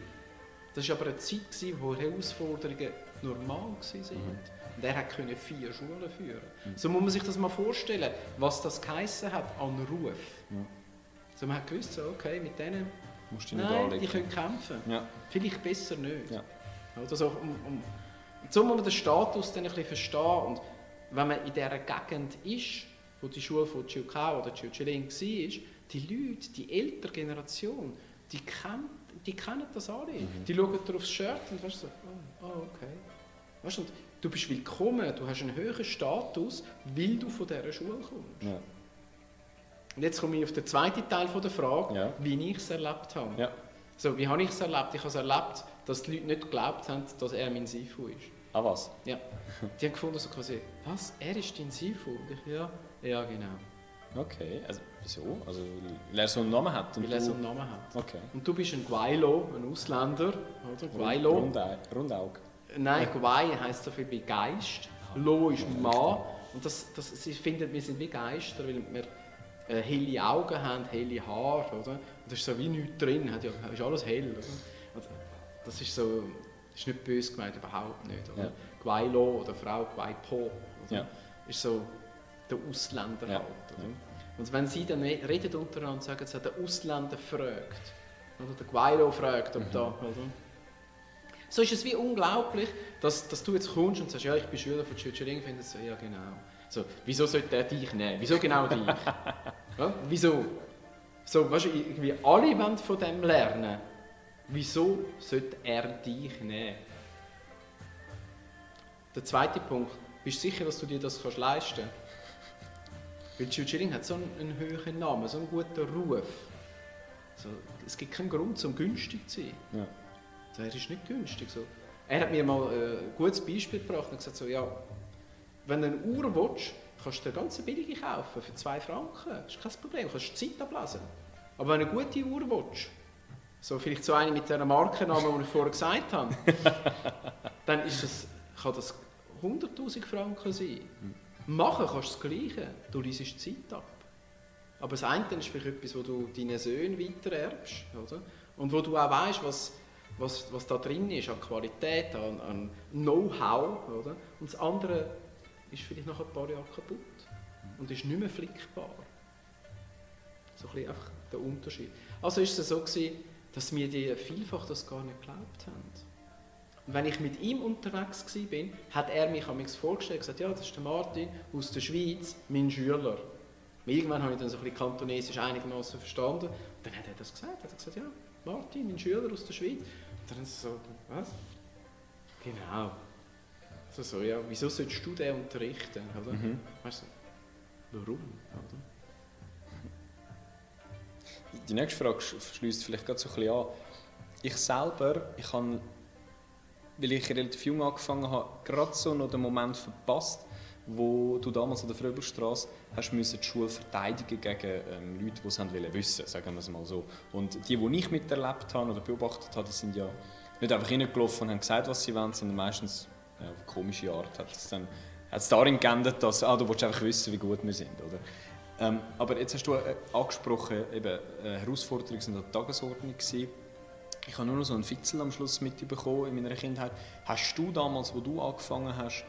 Das war aber eine Zeit, wo Herausforderungen normal waren. Mhm. Und er konnte vier Schulen führen. Mhm. So muss man sich das mal vorstellen, was das geheissen hat an Ruf. Ja. So man hat gewusst, so, okay, mit denen, Musst du nein, die können kämpfen. Ja. Vielleicht besser nicht. Ja. Also, um, um, so muss man den Status dann ein bisschen verstehen. Und wenn man in dieser Gegend ist, wo die Schule von Chiu Kao oder Chiu Chiling war, die Leute, die ältere Generation, die, kennt, die kennen das alle. Mhm. Die schauen dir aufs Shirt und weißt so, oh, oh okay. Weißt, und du bist willkommen, du hast einen höheren Status, weil du von dieser Schule kommst. Ja. Und jetzt komme ich auf den zweiten Teil der Frage, ja. wie ich es erlebt habe. Ja. So, wie habe ich es erlebt? Ich habe es erlebt dass die Leute nicht geglaubt haben, dass er mein Sifu ist. Ah was? Ja. Die haben gefunden, so quasi, was, er ist dein Sifu? Und ich, ja, ja genau. Okay, also wieso? Also weil er so einen Namen hat und Weil er so einen Namen hat. Okay. Und du bist ein Guaylo, ein Ausländer, oder? Rundau- Rundaug. Nein, Guay heisst so viel wie Geist. Lo ist Mann. Und das, das, sie finden, wir sind wie Geister, weil wir äh, helle Augen haben, helle Haare, oder? Und da ist so wie nichts drin, hat ja, ist alles hell, oder? Das ist so, das ist nicht böse gemeint, überhaupt nicht, oder? Ja. Guaylo oder Frau Guaypo, oder? Ja. Ist so der Ausländer Ja. halt, oder? Und wenn sie dann re- reden untereinander und sagen, so, der Ausländer fragt, oder der Guaylo fragt, ob da, oder? So ist es wie unglaublich, dass, dass du jetzt kommst und sagst, ja, ich bin Schüler von Tschütschering, findest so, ja genau. So, wieso sollte er dich nehmen? Wieso genau dich? ja, wieso? So, weißt du, irgendwie alle wollen von dem lernen. Wieso sollte er dich nehmen? Der zweite Punkt, bist du sicher, dass du dir das kannst leisten kannst? Weil Tschütschering hat so einen, einen hohen Namen, so einen guten Ruf. So, es gibt keinen Grund, zum günstig zu sein. Ja. Er ist nicht günstig. So. Er hat mir mal äh, ein gutes Beispiel gebracht und gesagt, so, ja, wenn du eine Uhr willst, kannst du eine ganz billige kaufen für 2 Franken. Das ist kein Problem, du kannst Zeit ablesen. Aber wenn du eine gute Uhr willst, so vielleicht so eine mit der Markennamen, die ich vorher gesagt habe, dann ist das, kann das 100'000 Franken sein. Machen kannst du das Gleiche, du liest Zeit ab. Aber das eine ist vielleicht etwas, wo du deinen Söhnen weitererbst, oder? Und wo du auch weißt, was, was, was da drin ist an Qualität, an, an Know-how? Und das andere ist vielleicht nach ein paar Jahren kaputt und ist nicht mehr flickbar. So ein bisschen einfach der Unterschied. Also ist es so gewesen, dass mir die vielfach das gar nicht geglaubt haben. Und wenn ich mit ihm unterwegs war, hat er mich an vorgestellt und gesagt, ja, das ist der Martin aus der Schweiz, mein Schüler. Und Irgendwann habe ich dann so ein bisschen Kantonesisch einigermaßen verstanden. Und dann hat er das gesagt. Hat er gesagt, ja, Martin, mein Schüler aus der Schweiz. Und dann haben sie so, was? Genau. So, so, ja, wieso solltest du den unterrichten? Oder? Mhm. Weißt du, warum? Oder? Die nächste Frage sch- schließt vielleicht gerade so ein bisschen an. Ich selber, ich habe, weil ich relativ jung angefangen habe, gerade so noch den Moment verpasst, wo du damals an der Fröbelstraße hast müssen die Schule verteidigen gegen ähm, Leute, die es haben wissen, sagen wir es mal so. Und die, die ich miterlebt habe oder beobachtet habe, die sind ja nicht einfach reingelaufen und haben gesagt, was sie wollen, sondern meistens ja, auf komische Art hat es dann hat es darin geendet, dass ah, du einfach wissen, wie gut wir sind, oder? Ähm, aber jetzt hast du äh, angesprochen, eben, äh, Herausforderungen sind an der Tagesordnung gewesen. Ich habe nur noch so einen Fitzel am Schluss mitbekommen in meiner Kindheit. Hast du damals, wo du angefangen hast,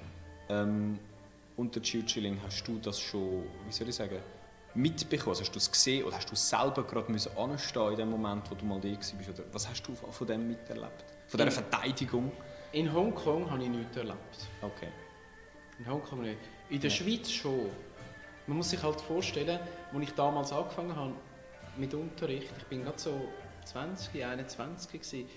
ähm, unter Chilling, hast du das schon, wie soll ich sagen, mitbekommen? Also hast du es gesehen oder hast du selber gerade müssen anstehen in dem Moment, wo du mal da warst? Oder was hast du von dem miterlebt? Von dieser In- Verteidigung? In Hongkong habe ich nichts erlebt. Okay. In Hongkong nicht. In der Ja. Schweiz schon. Man muss sich halt vorstellen, als ich damals angefangen habe mit Unterricht, ich bin gerade so 20, 21 gewesen,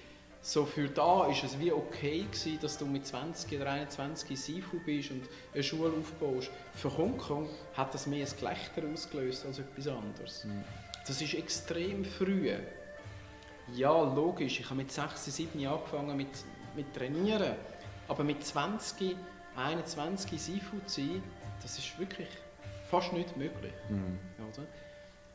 so für da ist es wie okay gewesen, dass du mit 20 oder 21 Sifu bist und eine Schule aufbaust. Für Hongkong hat das mehr ein Gelächter ausgelöst als etwas anderes. Das ist extrem früh. Ja, logisch. Ich habe mit 6, 7 Jahren angefangen mit, mit Trainieren. Aber mit 20, 21 Sifu zu sein, das ist wirklich fast nicht möglich. Mhm. Oder?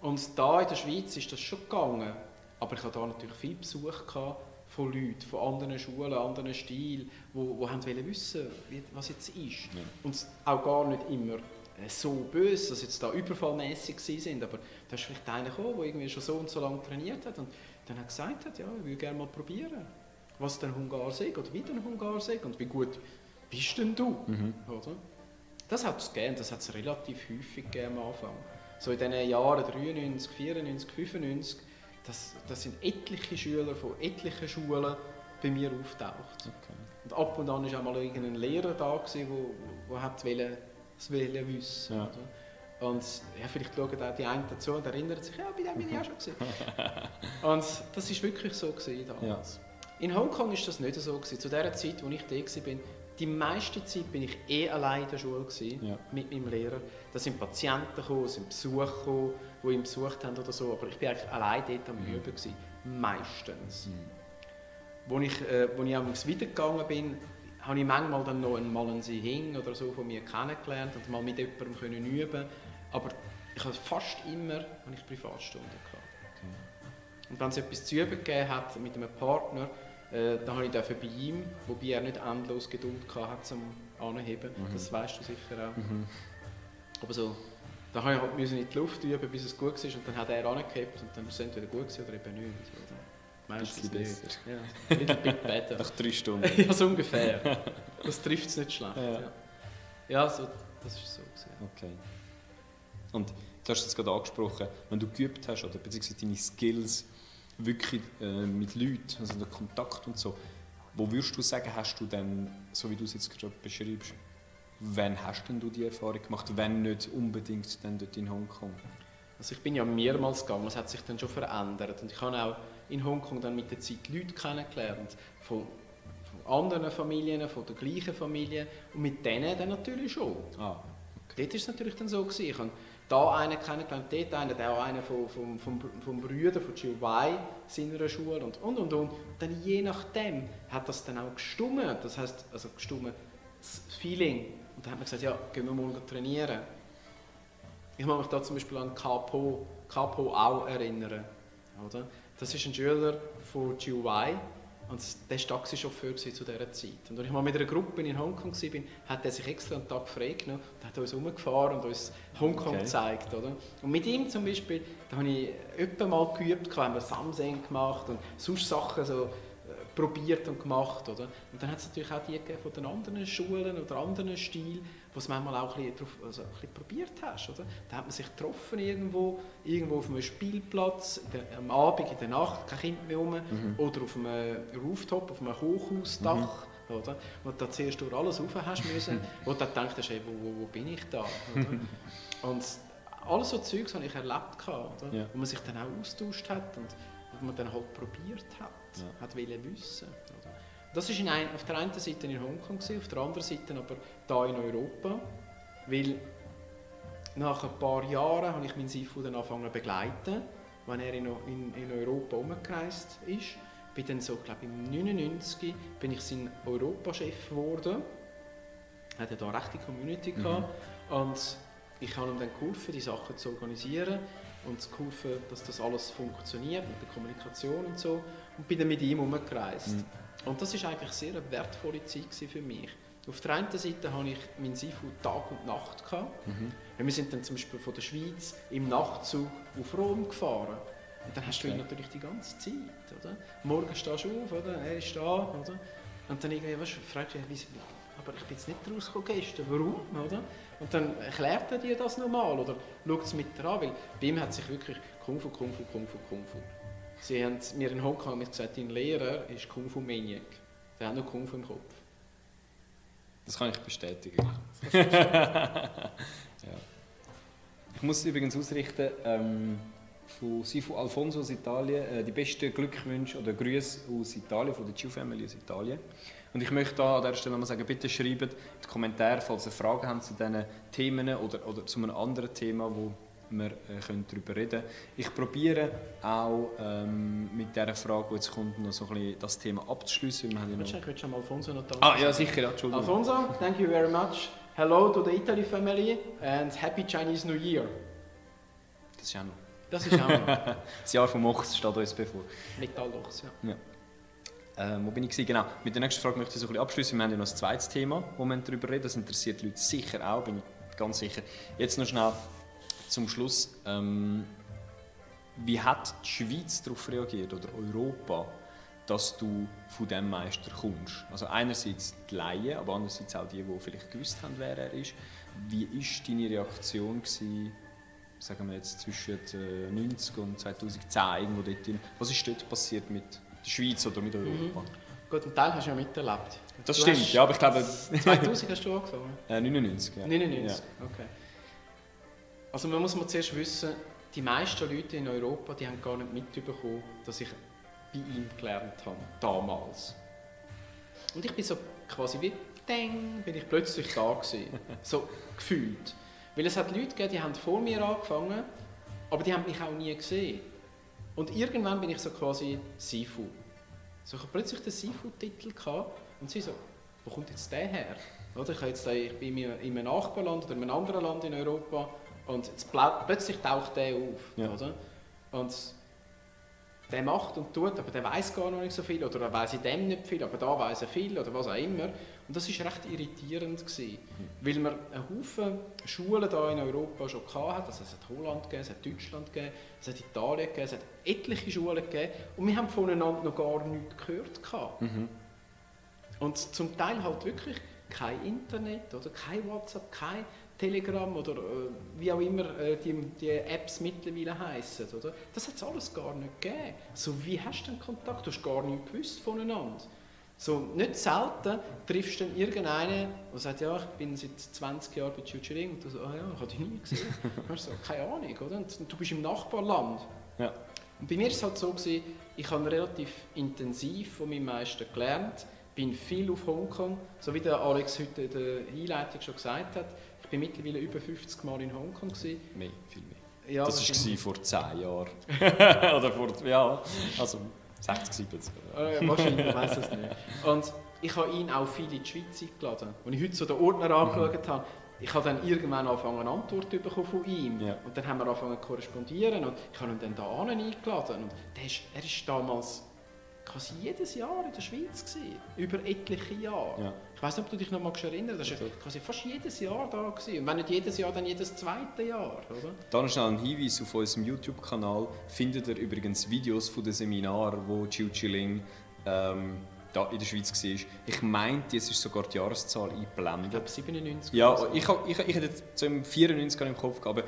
Und da in der Schweiz ist das schon gegangen. Aber ich hatte da natürlich viel Besuch gehabt von Leuten, von anderen Schulen, anderen Stilen, die wo, wo haben wollen wissen was jetzt ist. Ja. Und auch gar nicht immer äh, so böse, dass jetzt da überfallmäßig gewesen sind. Aber da ist vielleicht einer gekommen, der irgendwie schon so und so lange trainiert hat und dann hat gesagt hat, ja, ich würde gerne mal probieren, was denn Hungar sagt oder wie denn Hungar sagt und wie gut bist denn du? Mhm. Oder? Das hat es gegeben, das hat es relativ häufig gegeben am Anfang. So in diesen Jahren 93, 94, 95, das, das sind etliche Schüler von etlichen Schulen bei mir auftaucht. Okay. Und ab und an war auch mal irgendein Lehrer da, der wo, wo hat wollte, wissen. Ja. Und ja, vielleicht schauen auch die einen dazu und erinnern sich, ja, bei dem bin ich auch schon gewesen. und das war wirklich so gewesen damals. In Hongkong war das nicht so. Gewesen. Zu der Zeit, als ich da war, die meiste Zeit bin ich eh allein in der Schule gewesen, Ja. mit meinem Lehrer. Da sind Patienten gekommen, sind Besucher gekommen, die ihn besucht haben oder so. Aber ich bin eigentlich allein dort am Üben gewesen. Meistens. wo ich, äh, wo ich abends weitergegangen bin, habe ich manchmal dann noch einen, mal einen Hing oder so von mir kennengelernt und mal mit jemandem können üben aber ich habe fast immer habe ich Privatstunden gehabt. Okay. Und wenn es etwas zu üben gegeben hat mit einem Partner, äh, dann habe ich dafür bei ihm, wobei er nicht endlos Geduld hatte zum Anheben, mhm. das weißt du sicher auch. Mhm. Aber so, da habe ich halt müssen in die Luft üben, bis es gut war und dann hat er angehebt und dann ist es entweder gut gewesen oder eben nicht. Oder? Meistens nicht. Ja, little bit better. Nach drei Stunden. ja, so ungefähr. Das trifft es nicht schlecht. Ja, ja. ja so, das ist so. Gewesen. Okay. Und du hast es gerade angesprochen, wenn du geübt hast oder beziehungsweise deine Skills wirklich äh, mit Leuten, also der Kontakt und so, wo würdest du sagen, hast du denn, so wie du es jetzt gerade beschreibst, wann hast denn du die Erfahrung gemacht, wenn nicht unbedingt dann dort in Hongkong? Also ich bin ja mehrmals gegangen, es hat sich dann schon verändert und ich habe auch in Hongkong dann mit der Zeit Leute kennengelernt, von, von anderen Familien, von der gleichen Familie und mit denen dann natürlich schon. Ah, okay. Dort war es natürlich dann so, gewesen. ich habe da einen kennengelernt, dort einen, der auch einer vom, vom, vom, vom Brüder von Wei seiner Schule und, und, und, und. Dann je nachdem hat das dann auch gestummt, das heißt also gestummt, das Feeling. Und dann hat man gesagt, ja, gehen wir mal trainieren. Ich muss mich da zum Beispiel an Capo, Capo auch erinnern. Oder? Das ist ein Schüler von Wei und der war Taxichauffeur zu dieser Zeit. Und als ich mal mit einer Gruppe in Hongkong war, hat er sich extra einen Tag frei genommen und hat uns herumgefahren und uns Hongkong okay. gezeigt. Oder? Und mit ihm zum Beispiel, da habe ich öfter mal geübt, haben wir Samsung gemacht und sonst Sachen so äh, probiert und gemacht. Oder? Und dann hat es natürlich auch die von den anderen Schulen oder anderen Stilen, was manchmal auch ein bisschen, drauf, also ein bisschen probiert hast. Oder? Da hat man sich getroffen irgendwo, irgendwo auf einem Spielplatz, der, am Abend, in der Nacht, kein Kind mehr rum, mhm. oder auf einem Rooftop, auf einem Hochhausdach. Mhm. Oder? Wo du zuerst durch alles rauf hast müssen, wo du dann gedacht hast, hey, wo, wo, wo bin ich da? und alles so Zeugs habe ich erlebt, oder? Ja. wo man sich dann auch austauscht hat und wo man dann halt probiert hat, ja. hat wissen. Oder? Das war ein, auf der einen Seite in Hongkong, auf der anderen Seite aber hier in Europa. Weil nach ein paar Jahren habe ich meinen Sifu dann angefangen zu begleiten, wenn er in, in, in Europa umgereist ist. Bin dann so, glaube im 99 bin ich sein Europachef geworden. Er hatte da eine rechte Community mhm. Und ich habe ihm dann geholfen, die Sachen zu organisieren und zu geholfen, dass das alles funktioniert mit der Kommunikation und so. Und bin dann mit ihm umgereist. Mhm. Und das ist eigentlich sehr eine wertvolle Zeit für mich. Auf der einen Seite hatte ich meinen Sifu Tag und Nacht. Mhm. Wir sind dann zum Beispiel von der Schweiz im Nachtzug auf Rom gefahren. Und dann hast du ihn natürlich die ganze Zeit. Oder? Morgen stehst du auf, oder? er ist da. Oder? Und dann irgendwie, weißt, fragst du dich, aber ich bin jetzt nicht rausgekommen gestern, warum? Oder? Und dann erklärt er dir das nochmal oder schaut es mit dir an, weil bei ihm hat sich wirklich Kung Fu, Kung Fu, Kung Fu, Kung Fu Sie haben mir in Hongkong gesagt, dein Lehrer ist Kung Fu Maniac. Der hat nur Kung Fu im Kopf. Das kann ich bestätigen. ja. Ich muss übrigens ausrichten, ähm, von Sifu Alfonso aus Italien, äh, die besten Glückwünsche oder Grüße aus Italien, von der Chiu Family aus Italien. Und ich möchte da an dieser Stelle mal sagen, bitte schreibt in die Kommentare, falls ihr Fragen habt zu diesen Themen oder, oder zu einem anderen Thema, wo wir äh, können darüber reden Ich probiere auch ähm, mit dieser Frage, die jetzt kommt, noch so ein bisschen das Thema abzuschließen. Wir haben ja noch... Du mal Alfonso noch Ah ja, sicher, Entschuldigung. Alfonso, thank you very much. Hello to the Italy family and Happy Chinese New Year. Das ist auch noch. Das ist auch noch. das Jahr vom Ochs steht uns bevor. Metallochs, ja. ja. Ähm, wo bin ich? Genau. Mit der nächsten Frage möchte ich so ein bisschen abschließen. Wir haben ja noch ein zweites Thema, wo wir darüber reden. Das interessiert die Leute sicher auch, bin ich ganz sicher. Jetzt noch schnell zum Schluss, ähm, wie hat die Schweiz darauf reagiert oder Europa, dass du von diesem Meister kommst? Also einerseits die Laien, aber andererseits auch die, die vielleicht gewusst haben, wer er ist. Wie war deine Reaktion gewesen, sagen wir jetzt zwischen 90 und 2010 irgendwo dort in, Was ist dort passiert mit der Schweiz oder mit Europa? Mhm. Gut, einen Teil hast du ja miterlebt. Das du stimmt, ja, aber ich glaube... 2000 hast du angefangen? Äh, 99, ja. 99, ja. okay. Also man muss mal zuerst wissen, die meisten Leute in Europa, die haben gar nicht mitbekommen, dass ich bei ihm gelernt habe, damals. Und ich bin so quasi wie Deng, bin ich plötzlich da gewesen, so gefühlt. Weil es hat Leute gegeben, die haben vor mir angefangen, aber die haben mich auch nie gesehen. Und irgendwann bin ich so quasi Sifu. So, ich habe plötzlich den gehabt und sie so, wo kommt jetzt der her? Oder ich, jetzt, ich bin in einem Nachbarland oder in einem anderen Land in Europa und jetzt plötzlich taucht der auf. Ja. Oder? Und der macht und tut, aber der weiß gar noch nicht so viel oder er weiß in dem nicht viel, aber da weiß er viel oder was auch immer. Und das war recht irritierend gewesen, mhm. weil man einen Haufen Schulen hier in Europa schon hatte. Also es hat Holland gegeben, es hat Deutschland gegeben, es hat Italien gegeben, es hat etliche Schulen gegeben und wir haben voneinander noch gar nichts gehört. Mhm. Und zum Teil halt wirklich kein Internet oder kein WhatsApp, kein Telegram oder äh, wie auch immer äh, die, die, Apps mittlerweile heißen, oder? Das hat es alles gar nicht gegeben. So, wie hast du denn Kontakt? Du hast gar nichts gewusst voneinander. So, nicht selten triffst du dann irgendeinen, der sagt, ja, ich bin seit 20 Jahren bei Chuchiring und du sagst, ah ja, ich habe dich nie gesehen. hast so, keine Ahnung, oder? Und du bist im Nachbarland. Ja. Und bei mir war es halt so, gewesen, ich habe relativ intensiv von meinem Meister gelernt, bin viel auf Hongkong, so wie der Alex heute in der Einleitung schon gesagt hat, bin mittlerweile über 50 Mal in Hongkong. Gewesen. Mehr, viel mehr. Ja, das war vor 10 Jahren. Oder vor, ja, also 60, 70. Äh, wahrscheinlich, ich weiß es nicht. Und ich habe ihn auch viel in die Schweiz eingeladen. Als ich heute so den Ordner mhm. angeschaut habe, ich habe dann irgendwann angefangen eine Antwort bekommen von ihm. Ja. Und dann haben wir angefangen zu korrespondieren und ich habe ihn dann da eingeladen. Und der ist, er ist damals quasi jedes Jahr in der Schweiz gewesen, über etliche Jahre. Ja. Ich weiß nicht, ob du dich noch mal erinnerst, das war quasi fast jedes Jahr da gewesen. und wenn nicht jedes Jahr, dann jedes zweite Jahr, oder? Dann schnell ein Hinweis auf unserem YouTube-Kanal findet ihr übrigens Videos von den Seminaren, wo Chiu Chiling ähm, da in der Schweiz war. Ich meinte, jetzt ist sogar die Jahreszahl eingeblendet. Ich glaube 97. Ja, ich, ich, ich, ich hätte so im 94 im Kopf gehabt,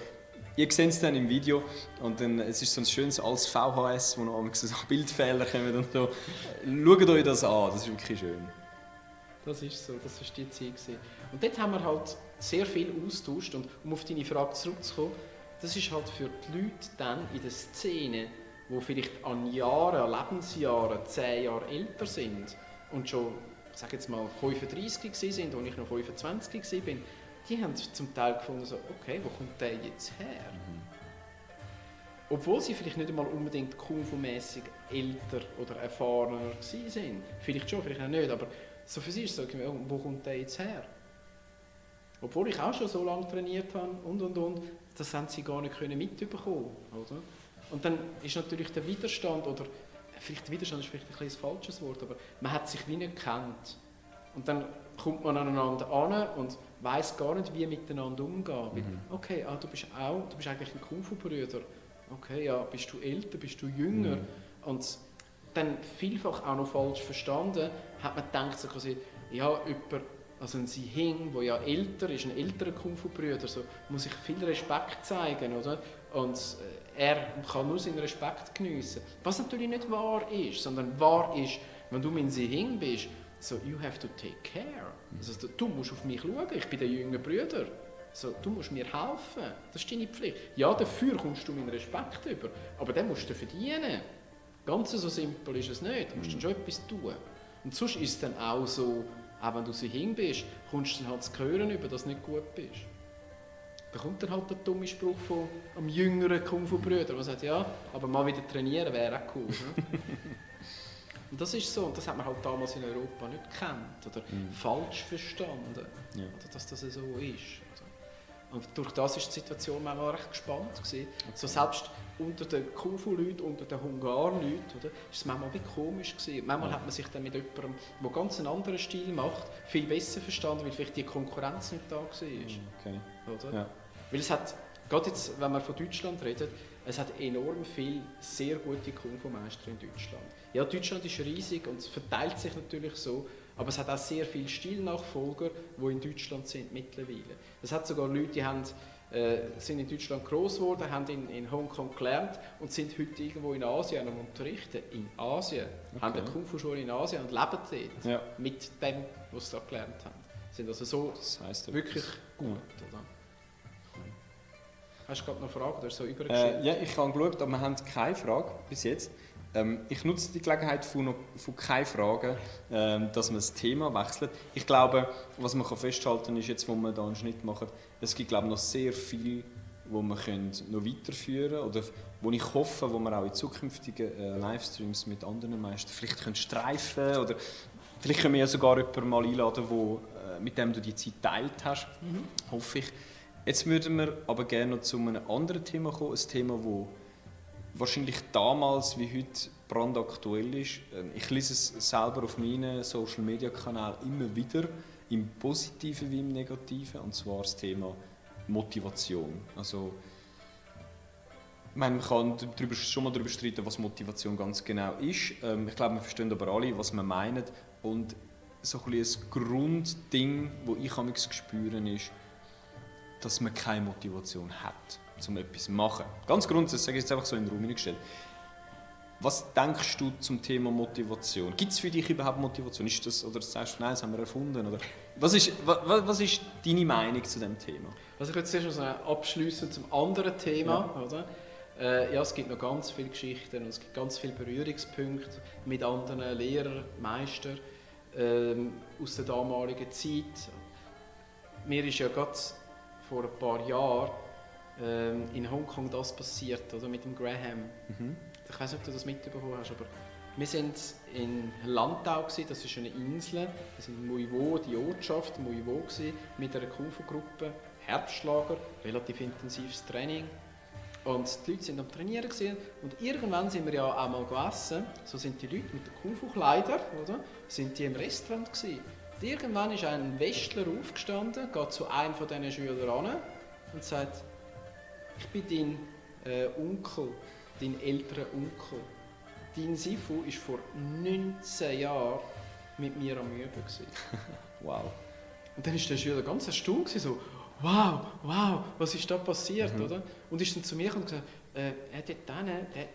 Ihr seht es dann im Video und dann, es ist so ein schönes als VHS, wo noch so Bildfehler kommen und so. Schaut euch das an, das ist wirklich schön. Das ist so, das war die Zeit. Gewesen. Und dort haben wir halt sehr viel austauscht und um auf deine Frage zurückzukommen, das ist halt für die Leute dann in der Szene, die vielleicht an Jahren, Lebensjahren, zehn Jahre älter sind und schon, sage jetzt mal, 35 sind, als ich noch 25 war, die haben zum Teil gefunden, so, okay, wo kommt der jetzt her? Mhm. Obwohl sie vielleicht nicht einmal unbedingt Kung-Fu-mässig älter oder erfahrener sind. Vielleicht schon, vielleicht auch nicht, aber so für sie ist es so, wo kommt der jetzt her? Obwohl ich auch schon so lange trainiert habe und und und, das haben sie gar nicht können mitbekommen, oder? Und dann ist natürlich der Widerstand, oder vielleicht Widerstand ist vielleicht ein, ein falsches Wort, aber man hat sich wie nicht gekannt. Und dann kommt man aneinander an und weiß gar nicht, wie miteinander umgehen. Mhm. Okay, ah, du bist auch, du bist eigentlich ein Kung-Fu-Brüder. Okay, ja, bist du älter, bist du jünger? Mhm. Und dann vielfach auch noch falsch verstanden, hat man gedacht, so quasi, ja, über also ein Hing, der ja älter ist, ein älterer Kung-Fu-Brüder, so, muss ich viel Respekt zeigen, oder? Und äh, er kann nur seinen Respekt geniessen. Was natürlich nicht wahr ist, sondern wahr ist, wenn du mein Hing bist, so, you have to take care. Also, du musst auf mich schauen, ich bin der jüngere Bruder. So, du musst mir helfen, das ist deine Pflicht. Ja, dafür kommst du meinen Respekt über, aber den musst du verdienen. Ganz so simpel ist es nicht, du musst dann schon etwas tun. Und sonst ist es dann auch so, auch wenn du sie hin bist, kommst du dann halt zu hören, über das du nicht gut bist. Da kommt dann halt der dumme Spruch von einem jüngeren Kung-Fu-Brüder, der sagt, ja, aber mal wieder trainieren wäre auch cool. Ne? Und das ist so, und das hat man halt damals in Europa nicht gekannt oder mhm. falsch verstanden, ja. oder dass das so ist. Und durch das war die Situation manchmal recht gespannt. Gewesen. Okay. So selbst unter den Kufu-Leuten, unter den Hungar-Leuten, war es manchmal bisschen komisch. Gewesen. Manchmal ja. hat man sich dann mit jemandem, der ganz einen anderen Stil macht, viel besser verstanden, weil vielleicht die Konkurrenz nicht da war. Okay. Oder? Ja. Weil es hat, gerade jetzt, wenn man von Deutschland redet, es hat enorm viele sehr gute Kung-Fu-Meister in Deutschland. Ja, Deutschland ist riesig und es verteilt sich natürlich so, aber es hat auch sehr viele Stilnachfolger, die in Deutschland sind mittlerweile. Es hat sogar Leute, die haben, äh, sind in Deutschland groß geworden, haben in, in Hongkong gelernt und sind heute irgendwo in Asien am Unterrichten. In Asien. Okay. Haben eine Kung-Fu-Schule in Asien und leben dort ja. mit dem, was sie da gelernt haben. Sind also so das heisst wirklich gut. Oder? Hast du gerade noch Fragen oder so äh, Ja, ich habe geschaut, aber wir haben keine Frage bis jetzt. Ähm, ich nutze die Gelegenheit von, von keine Fragen, ähm, dass man das Thema wechselt. Ich glaube, was man kann festhalten kann, ist jetzt, wo wir da einen Schnitt machen, es gibt glaube ich, noch sehr viele wo können noch weiterführen können oder wo ich hoffe, wo wir auch in zukünftigen äh, Livestreams mit anderen Meistern vielleicht können streifen oder vielleicht können wir ja sogar jemanden mal einladen, wo, äh, mit dem du die Zeit teilt hast, mhm. hoffe ich. Jetzt würden wir aber gerne noch zu einem anderen Thema kommen, ein Thema, das wahrscheinlich damals wie heute brandaktuell ist. Ähm, ich lese es selber auf meinen Social Media Kanälen immer wieder, im Positiven wie im Negativen, und zwar das Thema Motivation. Also, man kann darüber, schon mal darüber streiten, was Motivation ganz genau ist. Ähm, ich glaube, wir verstehen aber alle, was man meint. Und so ein, ein Grundding, das ich spüren ist, dass man keine Motivation hat, um etwas zu machen. Ganz grundsätzlich, sage ich jetzt einfach so in den Raum gestellt. Was denkst du zum Thema Motivation? Gibt es für dich überhaupt Motivation? Ist das, oder sagst du, nein, das haben wir erfunden? Oder? Was, ist, was, was ist deine Meinung zu dem Thema? Also ich würde zuerst noch abschließen zum anderen Thema. Ja. Oder? Äh, ja, es gibt noch ganz viele Geschichten und es gibt ganz viele Berührungspunkte mit anderen Lehrern, Meistern ähm, aus der damaligen Zeit. Mir ist ja gerade vor ein paar Jahren ähm, in Hongkong das passiert, oder, mit dem Graham. Mhm. Ich weiß nicht, ob du das mitbekommen hast, aber wir sind in Landau, gewesen, das ist eine Insel, wir sind in Muiwo, die Ortschaft gewesen, mit einer Kufu-Gruppe, Herbstschlager, relativ intensives Training. Und die Leute sind am Trainieren gewesen. und irgendwann sind wir ja auch mal gegessen. So sind die Leute mit den Kufu-Kleidern, oder? Sind die im Restaurant gewesen. Und irgendwann ist ein Westler aufgestanden, geht zu einem von diesen Schülern an und sagt, ich bin dein äh, Onkel, dein älterer Onkel. Dein Sifu ist vor 19 Jahren mit mir am Üben. wow. Und dann ist der Schüler ganz erstaunt, so, wow, wow, was ist da passiert, mhm. oder? Und ist dann zu mir und gesagt, äh, der,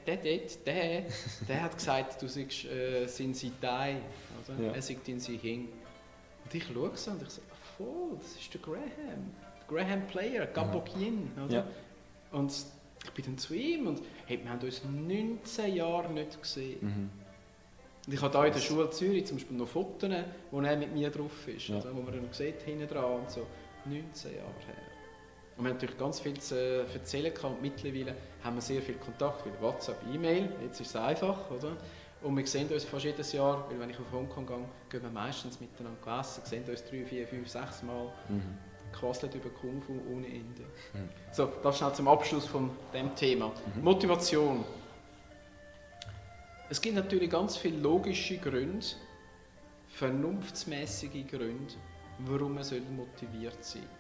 der, der, der, der hat gesagt, du seist äh, sein Sitai, oder? Ja. Er sagt in sie hin. Und ich schaue so und ich sage, voll, das ist der Graham, der Graham Player, Gabokien, oder? Ja. Und ich bin dann zu ihm und hey, wir haben uns 19 Jahre nicht gesehen. Mhm. Und ich habe hier in der Schule Zürich zum Beispiel noch Fotos, wo er mit mir drauf ist, ja. also, wo man dann sieht, hinten dran und so. 19 Jahre her. Und wir haben natürlich ganz viel zu erzählen gehabt. und mittlerweile haben wir sehr viel Kontakt, wie WhatsApp, E-Mail, jetzt ist es einfach, oder? Und wir sehen uns fast jedes Jahr, weil wenn ich auf Hongkong gehe, gehen wir meistens miteinander essen, sehen uns drei, vier, fünf, sechs Mal, mhm. Quasselt über Kung Fu ohne Ende. Mhm. So, das schnell zum Abschluss von dem Thema. Mhm. Motivation. Es gibt natürlich ganz viele logische Gründe, vernunftsmäßige Gründe, warum man motiviert sein soll.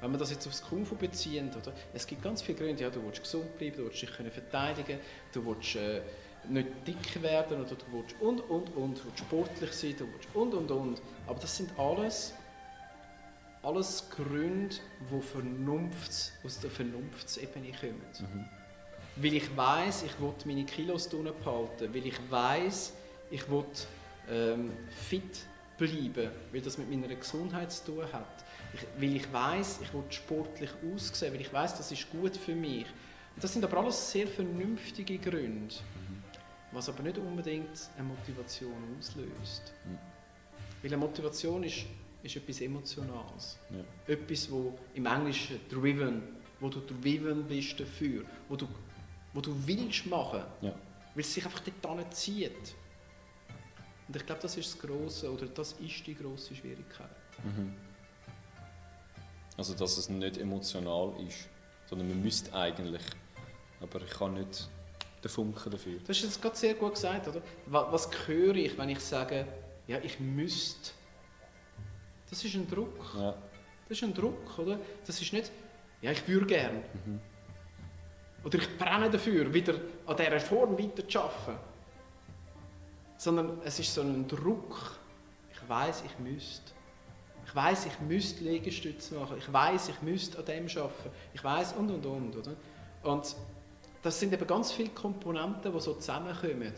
Wenn wir das jetzt aufs Kung Fu beziehen, oder? es gibt ganz viele Gründe, ja, du willst gesund bleiben, du willst dich können verteidigen, du willst äh, nicht dick werden oder du willst und, und, und, du willst sportlich sein, du willst und, und, und. Aber das sind alles, alles Gründe, die Vernunft, aus der Vernunftsebene kommen. Mhm. Weil ich weiß, ich will meine Kilos behalten, weil ich weiß, ich will ähm, fit bleiben, weil das mit meiner Gesundheit zu tun hat. Ich, weil ich weiß, ich will sportlich aussehen, weil ich weiß, das ist gut für mich. Und das sind aber alles sehr vernünftige Gründe, mhm. was aber nicht unbedingt eine Motivation auslöst. Mhm. Weil eine Motivation ist, ist etwas Emotionales. Ja. Etwas, wo im Englischen driven, wo du driven bist dafür, wo du, wo du willst machen, ja. weil es sich einfach dort zieht. Und ich glaube, das ist das Grosse, oder das ist die grosse Schwierigkeit. Mhm. Also, dass es nicht emotional ist, sondern man müsste eigentlich, aber ich kann nicht den Funken dafür. Das ist jetzt gerade sehr gut gesagt, oder? Was höre ich, wenn ich sage, ja, ich müsste? Das ist ein Druck. Ja. Das ist ein Druck, oder? Das ist nicht, ja, ich würde gern. Mhm. Oder ich brenne dafür, wieder an dieser Form weiter zu arbeiten sondern es ist so ein Druck. Ich weiß, ich müsste. Ich weiß, ich müsste Liegestütze machen. Ich weiß, ich müsste an dem arbeiten. Ich weiß und und und, oder? Und das sind eben ganz viele Komponenten, die so zusammenkommen,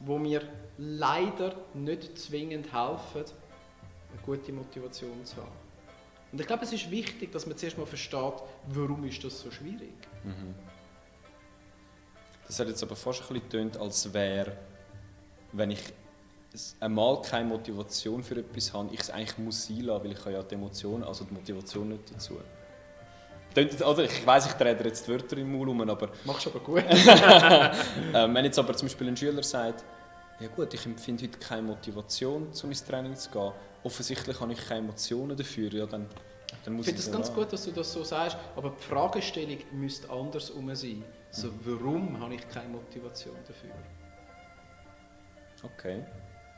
wo mir leider nicht zwingend helfen, eine gute Motivation zu haben. Und ich glaube, es ist wichtig, dass man zuerst mal versteht, warum ist das so schwierig. Mhm. Das hat jetzt aber fast ein bisschen getönt, als wäre wenn ich einmal keine Motivation für etwas habe, ich es eigentlich muss sein lassen, weil ich ja die Emotion, also die Motivation nicht dazu. oder ich weiss, ich drehe jetzt die Wörter im Maul um, aber... Machst du aber gut. ähm, wenn jetzt aber zum Beispiel ein Schüler sagt, ja gut, ich empfinde heute keine Motivation, um ins Training zu gehen, offensichtlich habe ich keine Emotionen dafür, ja dann, dann muss ich finde es ganz gut, dass du das so sagst, aber die Fragestellung müsste anders sein. Also, warum habe ich keine Motivation dafür? Okay.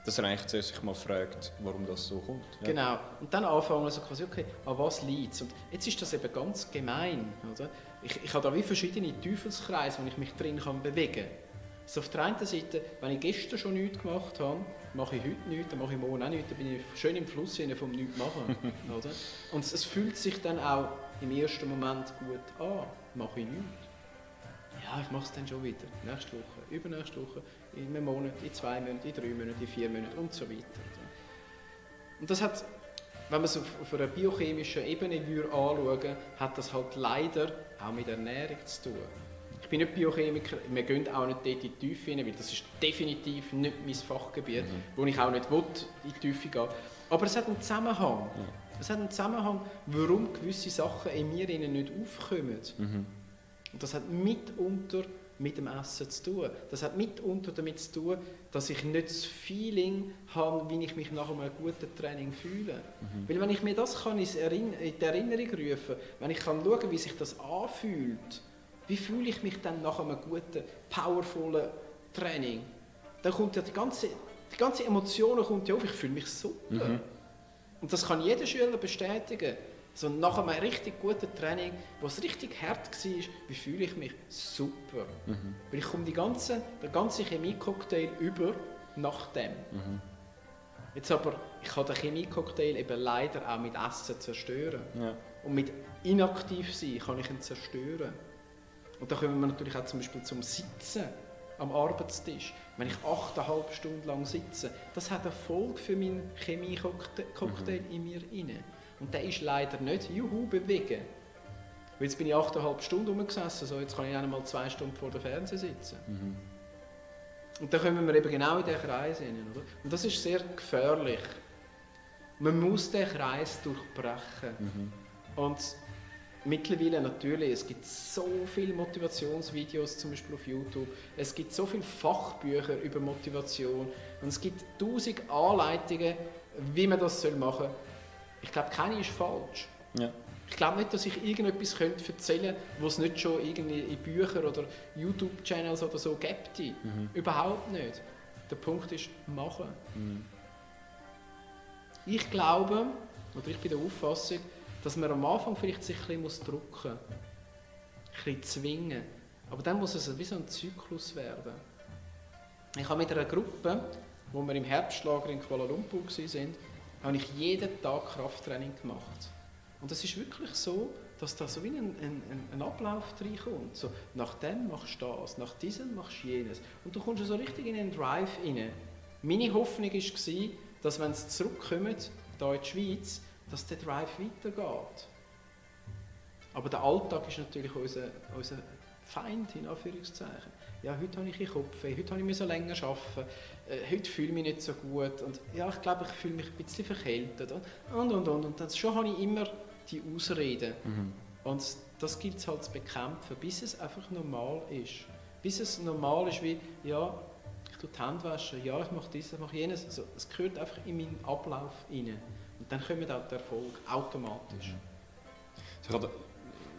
Dass er eigentlich zuerst sich mal fragt, warum das so kommt. Ja. Genau. Und dann anfangen also quasi, okay, an was liegt es? Und jetzt ist das eben ganz gemein. Oder? Ich, ich habe da wie verschiedene Teufelskreise, wo ich mich drin kann bewegen kann. So auf der einen Seite, wenn ich gestern schon nichts gemacht habe, mache ich heute nichts, dann mache ich morgen auch nichts, dann bin ich schön im Fluss vom Nichts machen. oder? Und es, es fühlt sich dann auch im ersten Moment gut an, mache ich nichts. Ja, ich mache es dann schon wieder. Nächste Woche, übernächste Woche, in einem Monat, in zwei Monaten, in drei Monaten, in vier Monaten und so weiter. Und das hat, wenn man es auf, auf einer biochemischen Ebene anschauen würde, hat das halt leider auch mit Ernährung zu tun. Ich bin nicht Biochemiker, wir gehen auch nicht dort in die Tiefe rein, weil das ist definitiv nicht mein Fachgebiet, mhm. wo ich auch nicht will, in die Tiefe gehen Aber es hat einen Zusammenhang. Ja. Es hat einen Zusammenhang, warum gewisse Sachen in mir nicht aufkommen. Mhm. Und das hat mitunter mit dem Essen zu tun. Das hat mitunter damit zu tun, dass ich nicht das Feeling habe, wie ich mich nach einem guten Training fühle. Mhm. Weil wenn ich mir das kann in die Erinnerung rufen wenn ich kann schauen, wie sich das anfühlt, wie fühle ich mich dann nach einem guten, powervollen Training, dann kommt ja die ganze, die ganze Emotion kommt ja auf, ich fühle mich super. Mhm. Und das kann jeder Schüler bestätigen. So nach einem richtig guten Training, wo es richtig hart war, wie fühle ich mich? Super. Mhm. Weil ich komme die ganze, den ganzen Chemiecocktail über nach dem. Mhm. Jetzt aber, ich kann den Chemiecocktail eben leider auch mit Essen zerstören. Ja. Und mit inaktiv sein kann ich ihn zerstören. Und da kommen wir natürlich auch zum Beispiel zum Sitzen am Arbeitstisch. Wenn ich achteinhalb Stunden lang sitze, das hat Erfolg für meinen Chemie-Cocktail mhm. in mir inne. Und der ist leider nicht Juhu bewegen. Weil jetzt bin ich achteinhalb Stunden rumgesessen, so jetzt kann ich einmal zwei Stunden vor dem Fernseher sitzen. Mhm. Und da kommen wir eben genau in diesen Kreis hinein. Oder? Und das ist sehr gefährlich. Man muss den Kreis durchbrechen. Mhm. Und mittlerweile natürlich, es gibt so viele Motivationsvideos zum Beispiel auf YouTube, es gibt so viele Fachbücher über Motivation und es gibt tausend Anleitungen, wie man das machen soll. Ich glaube, keine ist falsch. Ja. Ich glaube nicht, dass ich irgendetwas könnte erzählen könnte, was es nicht schon irgendwie in Büchern oder YouTube-Channels oder so gibt. Mhm. Überhaupt nicht. Der Punkt ist, machen. Mhm. Ich glaube, oder ich bin der Auffassung, dass man am Anfang vielleicht sich ein bisschen drücken muss. Ein bisschen zwingen. Aber dann muss es wie so ein Zyklus werden. Ich habe mit einer Gruppe, wo wir im Herbstlager in Kuala Lumpur waren, habe ich jeden Tag Krafttraining gemacht. Und es ist wirklich so, dass da so wie ein, ein, ein Ablauf reinkommt. So, nach dem machst du das, nach diesem machst du jenes. Und du kommst so richtig in einen Drive rein. Meine Hoffnung war, dass wenn sie zurückkommen, hier in die Schweiz, dass der Drive weitergeht. Aber der Alltag ist natürlich unser, unser Feind, in Anführungszeichen. Ja, heute habe ich einen Kopf, heute habe ich länger arbeiten, äh, heute fühle ich mich nicht so gut und ja, ich glaube, ich fühle mich ein bisschen verkältet und und und und. und dann schon habe ich immer die Ausreden. Mhm. Und das gilt es halt zu bekämpfen, bis es einfach normal ist. Bis es normal ist wie, ja, ich tue die Hände waschen, ja, ich mache dies, ich mache jenes. Also, es gehört einfach in meinen Ablauf rein. Und dann kommt auch der Erfolg automatisch. Mhm.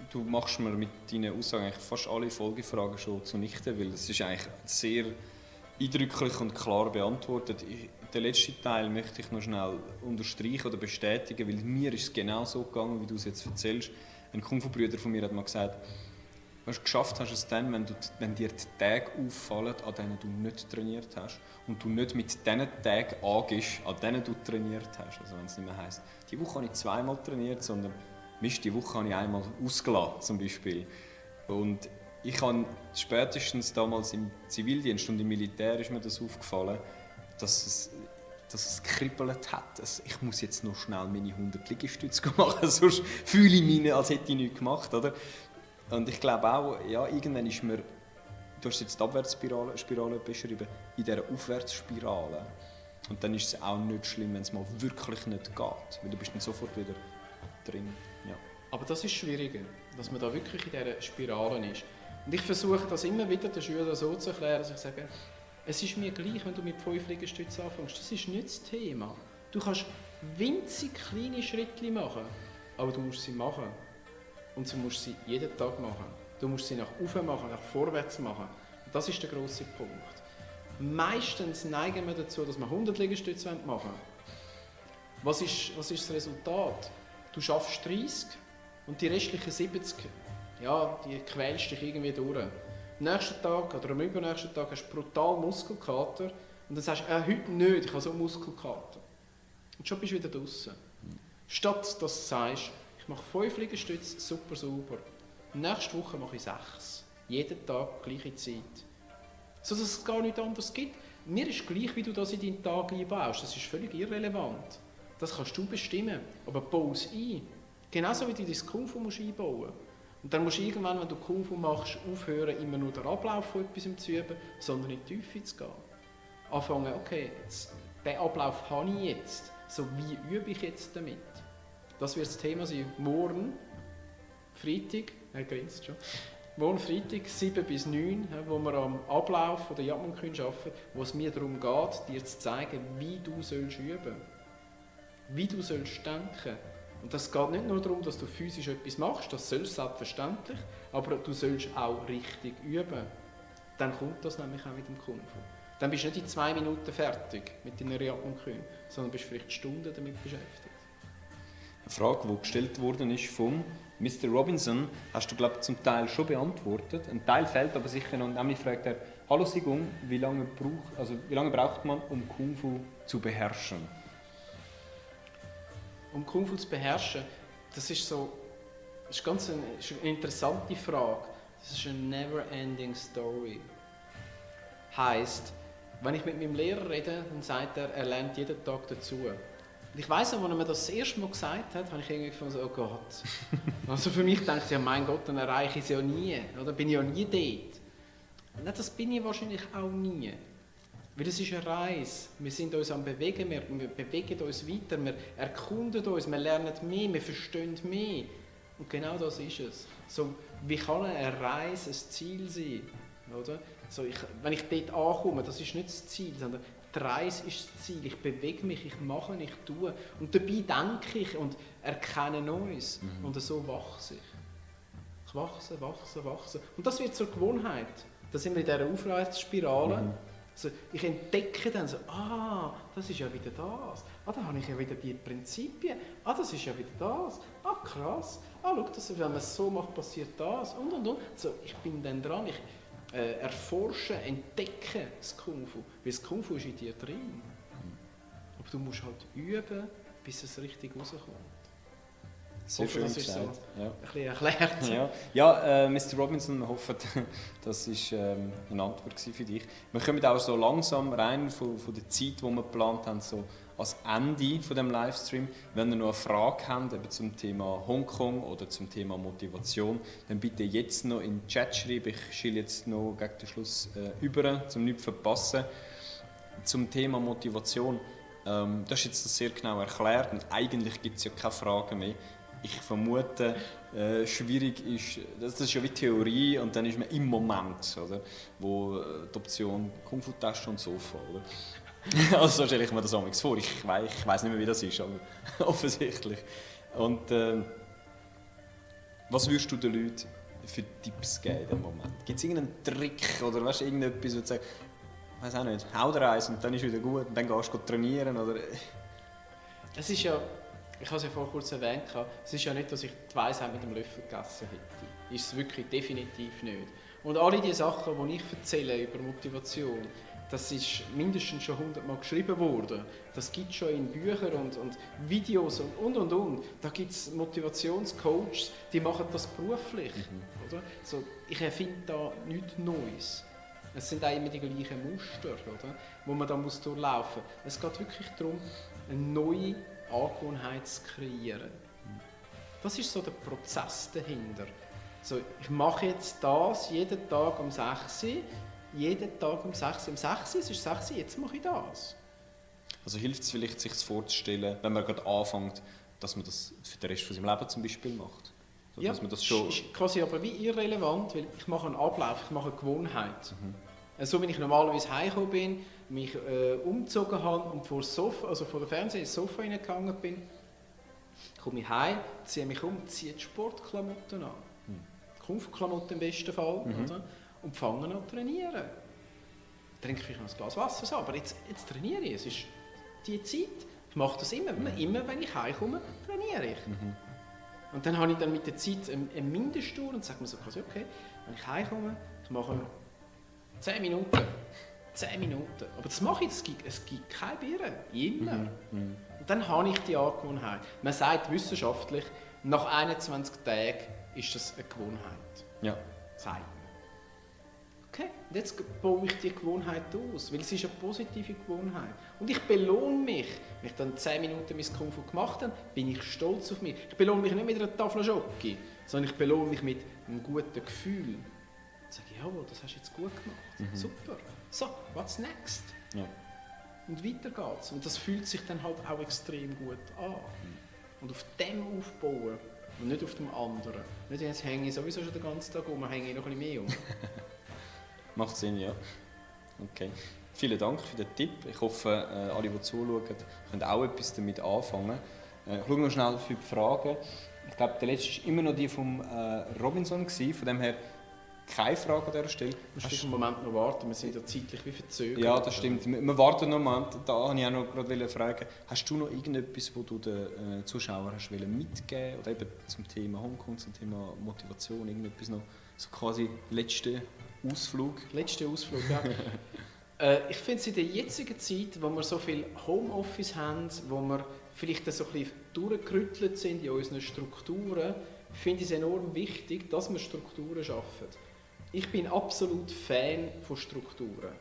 Du machst mir mit deinen Aussagen fast alle Folgefragen schon zunichte, weil das ist eigentlich sehr eindrücklich und klar beantwortet. den letzten Teil möchte ich noch schnell unterstreichen oder bestätigen, weil mir ist es genau so gegangen, wie du es jetzt erzählst. Ein Kung-Fu-Brüder von mir hat mal gesagt, was du geschafft hast es dann, wenn, du, wenn dir die Tage auffallen, an denen du nicht trainiert hast und du nicht mit diesen Tagen angehst, an denen du trainiert hast. Also wenn es nicht mehr heisst, die Woche habe ich zweimal trainiert, sondern Mist, die Woche habe ich einmal ausgelassen zum Beispiel. Und ich habe spätestens damals im Zivildienst und im Militär ist mir das aufgefallen, dass es, dass es kribbelt hat. Also ich muss jetzt noch schnell meine 100 Liegestütze machen, sonst fühle ich mich, als hätte ich nichts gemacht. Oder? Und ich glaube auch, ja, irgendwann ist mir, du hast jetzt die Abwärtsspirale Spirale beschrieben, in dieser Aufwärtsspirale. Und dann ist es auch nicht schlimm, wenn es mal wirklich nicht geht, weil du bist dann sofort wieder drin. Ja. Aber das ist schwieriger, Dass man da wirklich in dieser Spirale ist. Und ich versuche das immer wieder den Schülern so zu erklären, dass ich sage, es ist mir gleich, wenn du mit fünf Liegestützen anfängst. Das ist nicht das Thema. Du kannst winzig kleine Schritte machen, aber du musst sie machen. Und du musst sie jeden Tag machen. Du musst sie nach oben machen, nach vorwärts machen. Und das ist der große Punkt. Meistens neigen wir dazu, dass wir 100 Liegestütze machen wollen. Was ist, was ist das Resultat? Du schaffst 30 und die restlichen 70, ja, die quälst dich irgendwie durch. Am nächsten Tag oder am übernächsten Tag hast du brutal Muskelkater und dann sagst du, äh, heute nicht, ich habe so Muskelkater. Und schon bist du wieder draußen. Statt dass du sagst, ich mache 5 Liegestütze, super sauber. Nächste Woche mache ich 6. Jeden Tag, gleiche Zeit. So dass es gar nicht anders gibt. Mir ist gleich, wie du das in deinen Tag einbaust. Das ist völlig irrelevant. Das kannst du bestimmen. Aber baue es ein. Genauso wie du dein Kung Fu musst einbauen Und dann musst du irgendwann, wenn du Kung Fu machst, aufhören, immer nur den Ablauf von etwas zu üben, sondern in die Tiefe zu gehen. Anfangen, okay, jetzt, den Ablauf habe ich jetzt. So, wie übe ich jetzt damit? Das wird das Thema sein. Morgen, Freitag, er grinst schon, morgen Freitag, 7 bis 9, wo wir am Ablauf der Jagdmann arbeiten, wo es mir darum geht, dir zu zeigen, wie du sollst üben wie du sollst denken und das geht nicht nur darum, dass du physisch etwas machst, das sollst selbstverständlich, aber du sollst auch richtig üben. Dann kommt das nämlich auch mit dem Kung Fu. Dann bist du nicht in zwei Minuten fertig mit deiner Jagd sondern bist vielleicht Stunden damit beschäftigt. Eine Frage, die gestellt worden ist von Mr. Robinson, hast du, glaube zum Teil schon beantwortet. Ein Teil fehlt aber sicher noch. Nämlich fragt er, Hallo Sigung, wie lange, brauch, also wie lange braucht man, um Kung Fu zu beherrschen? Um Kung Fu zu beherrschen, das ist so, das ist ganz eine, ist eine interessante Frage. Das ist eine never-ending story. Heißt, wenn ich mit meinem Lehrer rede, dann sagt er, er lernt jeden Tag dazu. Ich weiß, als er mir das, das erste Mal gesagt hat, habe ich irgendwie so, oh Gott. Also für mich denkt ich, ja, mein Gott, dann erreiche ich es ja nie. Oder bin ich ja nie dort. Nein, das bin ich wahrscheinlich auch nie. Weil es ist eine Reise. Wir sind uns am Bewegen, wir, wir bewegen uns weiter, wir erkunden uns, wir lernen mehr, wir verstehen mehr. Und genau das ist es. So, wie kann eine Reise ein Ziel sein? Oder? So, ich, wenn ich dort ankomme, das ist nicht das Ziel, sondern die Reise ist das Ziel. Ich bewege mich, ich mache, ich tue. Und dabei denke ich und erkenne Neues. Mhm. Und so wachse ich. Ich wachse, wachse, wachse. Und das wird zur Gewohnheit. Da sind wir in dieser Aufwärtsspirale. Mhm. Also ich entdecke dann so, ah, das ist ja wieder das. Ah, da habe ich ja wieder die Prinzipien. Ah, das ist ja wieder das. Ah, krass. Ah, schau, das, wenn man es so macht, passiert das. Und, und, und. So, ich bin dann dran. Ich, äh, erforschen, entdecken, das Kung Fu. Weil das Kung Fu ist in dir drin. Aber du musst halt üben, bis es richtig rauskommt. Sehr hoffe, schön das ist so ja. ein bisschen erklärt. Ja, ja äh, Mr. Robinson, wir hoffen, das war ähm, eine Antwort für dich. Wir kommen auch so langsam rein von, von der Zeit, die wir geplant haben, so als Ende von dem Livestream. Wenn ihr noch eine Frage habt eben zum Thema Hongkong oder zum Thema Motivation, dann bitte jetzt noch in den Chat schreiben. Ich schiele jetzt noch gegen den Schluss äh, über, um nichts zu verpassen. Zum Thema Motivation. Ähm, das ist jetzt sehr genau erklärt und eigentlich gibt es ja keine Fragen mehr. Ich vermute, äh, schwierig ist, das ist ja wie Theorie und dann ist man im Moment, oder? wo äh, die Option Kung Fu Tasche und Sofa. Oder? also so stelle ich mir das auch vor. Ich weiß ich weiss nicht mehr, wie das ist, aber offensichtlich. Und äh, was würdest du den Leuten für Tipps geben in dem Moment? Gibt es irgendeinen Trick oder weißt, irgendetwas, wo du sagst, ich weiß auch nicht, hau dir eins und dann ist wieder gut und dann gehst du trainieren? Oder? Es ist ja, ich habe es ja vorher kurz erwähnt, es ist ja nicht, dass ich die Weisheit mit dem Löffel gegessen hätte. Ist es wirklich definitiv nicht. Und alle die Sachen, die ich erzähle über Motivation, das ist mindestens schon hundertmal geschrieben worden. Das gibt es schon in Büchern und, und Videos und und und und. Da gibt es Motivationscoaches, die machen das beruflich. Mhm. Oder? So, ich erfinde da nichts Neues. Es sind auch immer die gleichen Muster, oder? wo man da muss durchlaufen muss. Es geht wirklich darum, eine neue Angewohnheit zu kreieren. Das ist so der Prozess dahinter. So, ich mache jetzt das jeden Tag um 6 Uhr jeden Tag um 6 Uhr. Um 6 Uhr, es ist 6 Uhr, jetzt mache ich das. Also hilft es vielleicht, sich vorzustellen, wenn man gerade anfängt, dass man das für den Rest von seinem Leben zum Beispiel macht? So, ja, dass man das schon... ist quasi aber wie irrelevant, weil ich mache einen Ablauf, ich mache eine Gewohnheit. Mhm. So wie ich normalerweise heimgekommen bin, mich äh, umgezogen habe und vor, Sofa, also vor dem Fernseher ins Sofa hineingegangen bin, komme ich heim, ziehe mich um, ziehe die Sportklamotten an. Mhm. Komfortklamotten im besten Fall. Mhm. Oder? Und fange an zu trainieren. Dann trinke ich vielleicht noch ein Glas Wasser, so, aber jetzt, jetzt trainiere ich. Es ist die Zeit. Ich mache das immer. Mhm. Immer wenn ich heimkomme, trainiere ich. Mhm. Und dann habe ich dann mit der Zeit eine Mindesttour und sage mir so quasi, okay, wenn ich heimkomme, ich mache 10 Minuten. 10 Minuten. Aber das mache ich, es gibt, es gibt keine Bier. Immer. Mhm. Mhm. Und dann habe ich die Angewohnheit. Man sagt wissenschaftlich, nach 21 Tagen ist das eine Gewohnheit. Ja. Sagt Okay, und jetzt baue ich die Gewohnheit aus, weil es ist eine positive Gewohnheit. Und ich belohne mich. Wenn ich dann 10 Minuten mein Kung gemacht habe, bin ich stolz auf mich. Ich belohne mich nicht mit einer Tafel Schoki, sondern ich belohne mich mit einem guten Gefühl. Ich sage, jawohl, das hast du jetzt gut gemacht. Mhm. Super. So, what's next? Ja. Und weiter geht's. Und das fühlt sich dann halt auch extrem gut an. Mhm. Und auf dem aufbauen und nicht auf dem anderen. Nicht jetzt hänge ich sowieso schon den ganzen Tag um, hänge ich noch ein bisschen mehr um. Macht Sinn, ja. Okay. Vielen Dank für den Tipp. Ich hoffe, äh, alle, die zuschauen, können auch etwas damit anfangen. Äh, ich schaue noch schnell für die Fragen. Ich glaube, der letzte war immer noch die von äh, Robinson. Gewesen. Von dem her keine Frage an dieser Stelle. Du musst einen Moment noch warten, wir sind ja zeitlich wie verzögert. Ja, das stimmt. Wir, warten noch einen Moment. Da wollte ich auch noch gerade fragen, hast du noch irgendetwas, wo du den Zuschauern hast mitgeben Oder eben zum Thema Hongkong, zum Thema Motivation, irgendetwas noch, so quasi letzte Ausflug. Letzter Ausflug, ja. äh, ich finde es in der jetzigen Zeit, wo wir so viel Homeoffice haben, wo wir vielleicht so ein bisschen durchgerüttelt sind in unseren Strukturen, finde ich es enorm wichtig, dass wir Strukturen schaffen. Ich bin absolut Fan von Strukturen.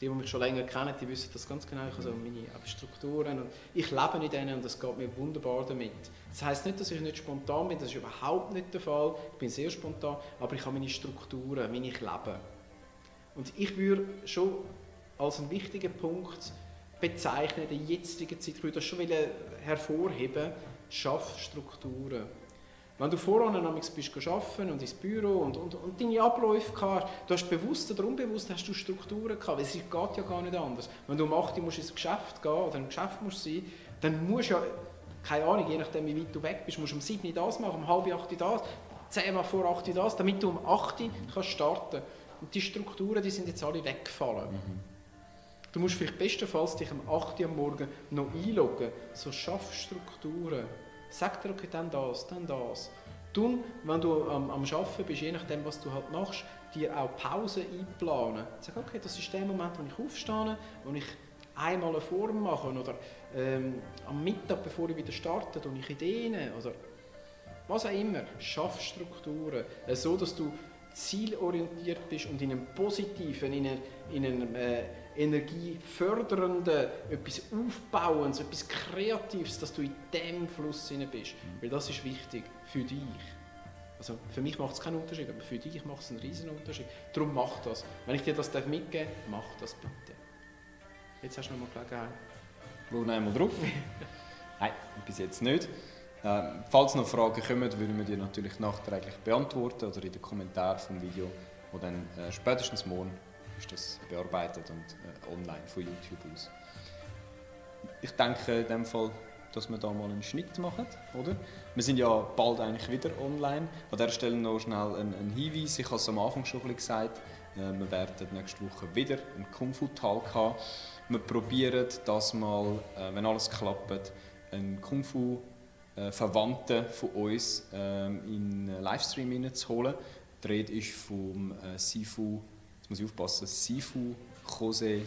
Die, die mich schon länger kennen, die wissen das ganz genau. Ich habe so meine Strukturen und ich lebe in denen und das geht mir wunderbar damit. Das heißt nicht, dass ich nicht spontan bin, das ist überhaupt nicht der Fall. Ich bin sehr spontan, aber ich habe meine Strukturen, wie ich lebe. Und ich würde schon als einen wichtigen Punkt bezeichnen, in der jetzigen Zeit, ich würde das schon hervorheben, schaff Strukturen. Wenn du voran bist arbeiten und ins Büro und, und, und deine Abläufe hast, du hast bewusst oder unbewusst hast du Strukturen gehabt, weil es geht ja gar nicht anders. Wenn du um 8 Uhr ins Geschäft gehen oder im Geschäft musst sein, dann musst du ja, keine Ahnung, je nachdem wie weit du weg bist, musst du um 7 Uhr das machen, um halb 8 Uhr das, 10 Mal vor 8 Uhr das, damit du um 8 Uhr kannst starten Und die Strukturen, die sind jetzt alle weggefallen. Mhm. Du musst vielleicht bestenfalls dich um 8 Uhr am Morgen noch einloggen. So schaff Strukturen. Sag dir, okay, dann das, dann das. Tun, wenn du am, am Arbeiten bist, je nachdem, was du halt machst, dir auch Pause einplanen. Sag, okay, das ist der Moment, wo ich aufstehe, wo ich einmal eine Form mache oder ähm, am Mittag, bevor ich wieder starte, und ich Ideen oder was auch immer. Schaff Strukturen, so dass du zielorientiert bist und in einem positiven, in einem, in einem äh, energiefördernden, etwas Aufbauendes, etwas Kreatives, dass du in diesem Fluss bist. Mhm. Weil das ist wichtig für dich. Also für mich macht es keinen Unterschied, aber für dich macht es einen riesen Unterschied. Darum mach das. Wenn ich dir das mitgeben darf, mach das bitte. Jetzt hast du noch mal Gelegenheit. Schau einmal drauf. Nein, bis jetzt nicht. Äh, falls noch Fragen kommen, würden wir die natürlich nachträglich beantworten oder in den Kommentaren vom Video, wo dann äh, spätestens morgen ist das bearbeitet und äh, online von YouTube aus. Ich denke in dem Fall, dass wir da mal einen Schnitt machen, oder? Wir sind ja bald eigentlich wieder online. An dieser Stelle noch schnell ein, ein Hinweis. Ich habe es am Anfang schon ein gesagt. Äh, wir werden nächste Woche wieder einen Kung Fu Talk haben. Wir probieren das mal, äh, wenn alles klappt, einen Kung Fu äh, Verwandten von uns ähm, in einen Livestream hineinzuholen. Die Rede ist vom Sifu jetzt muss ich aufpassen, Sifu Jose,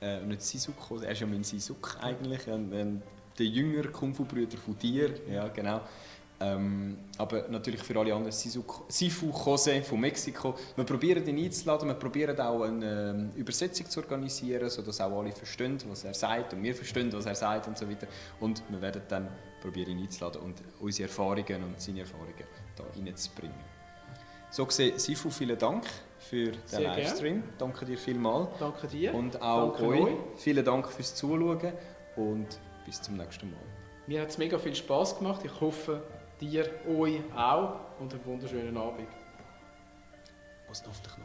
äh, nicht Sisuk Jose, er ist ja mein Sisuk eigentlich, ähm, ähm, der jüngere Kung-Fu-Brüder von dir, ja genau. Ähm, aber natürlich für alle anderen Sisuk, Sifu Jose von Mexiko. Wir probieren ihn einzuladen, wir probieren auch eine ähm, Übersetzung zu organisieren, sodass auch alle verstehen, was er sagt und wir verstehen, was er sagt und so weiter. Und wir werden dann probieren, ihn einzuladen und unsere Erfahrungen und seine Erfahrungen da reinzubringen. So gesehen, Sifu, vielen Dank für den Sehr Livestream. Gern. Danke dir vielmals. Danke dir. Und auch Danke euch. euch. Vielen Dank fürs Zuschauen und bis zum nächsten Mal. Mir hat es mega viel Spaß gemacht. Ich hoffe, dir, euch auch und einen wunderschönen Abend. Noch auf den Knopf kommen.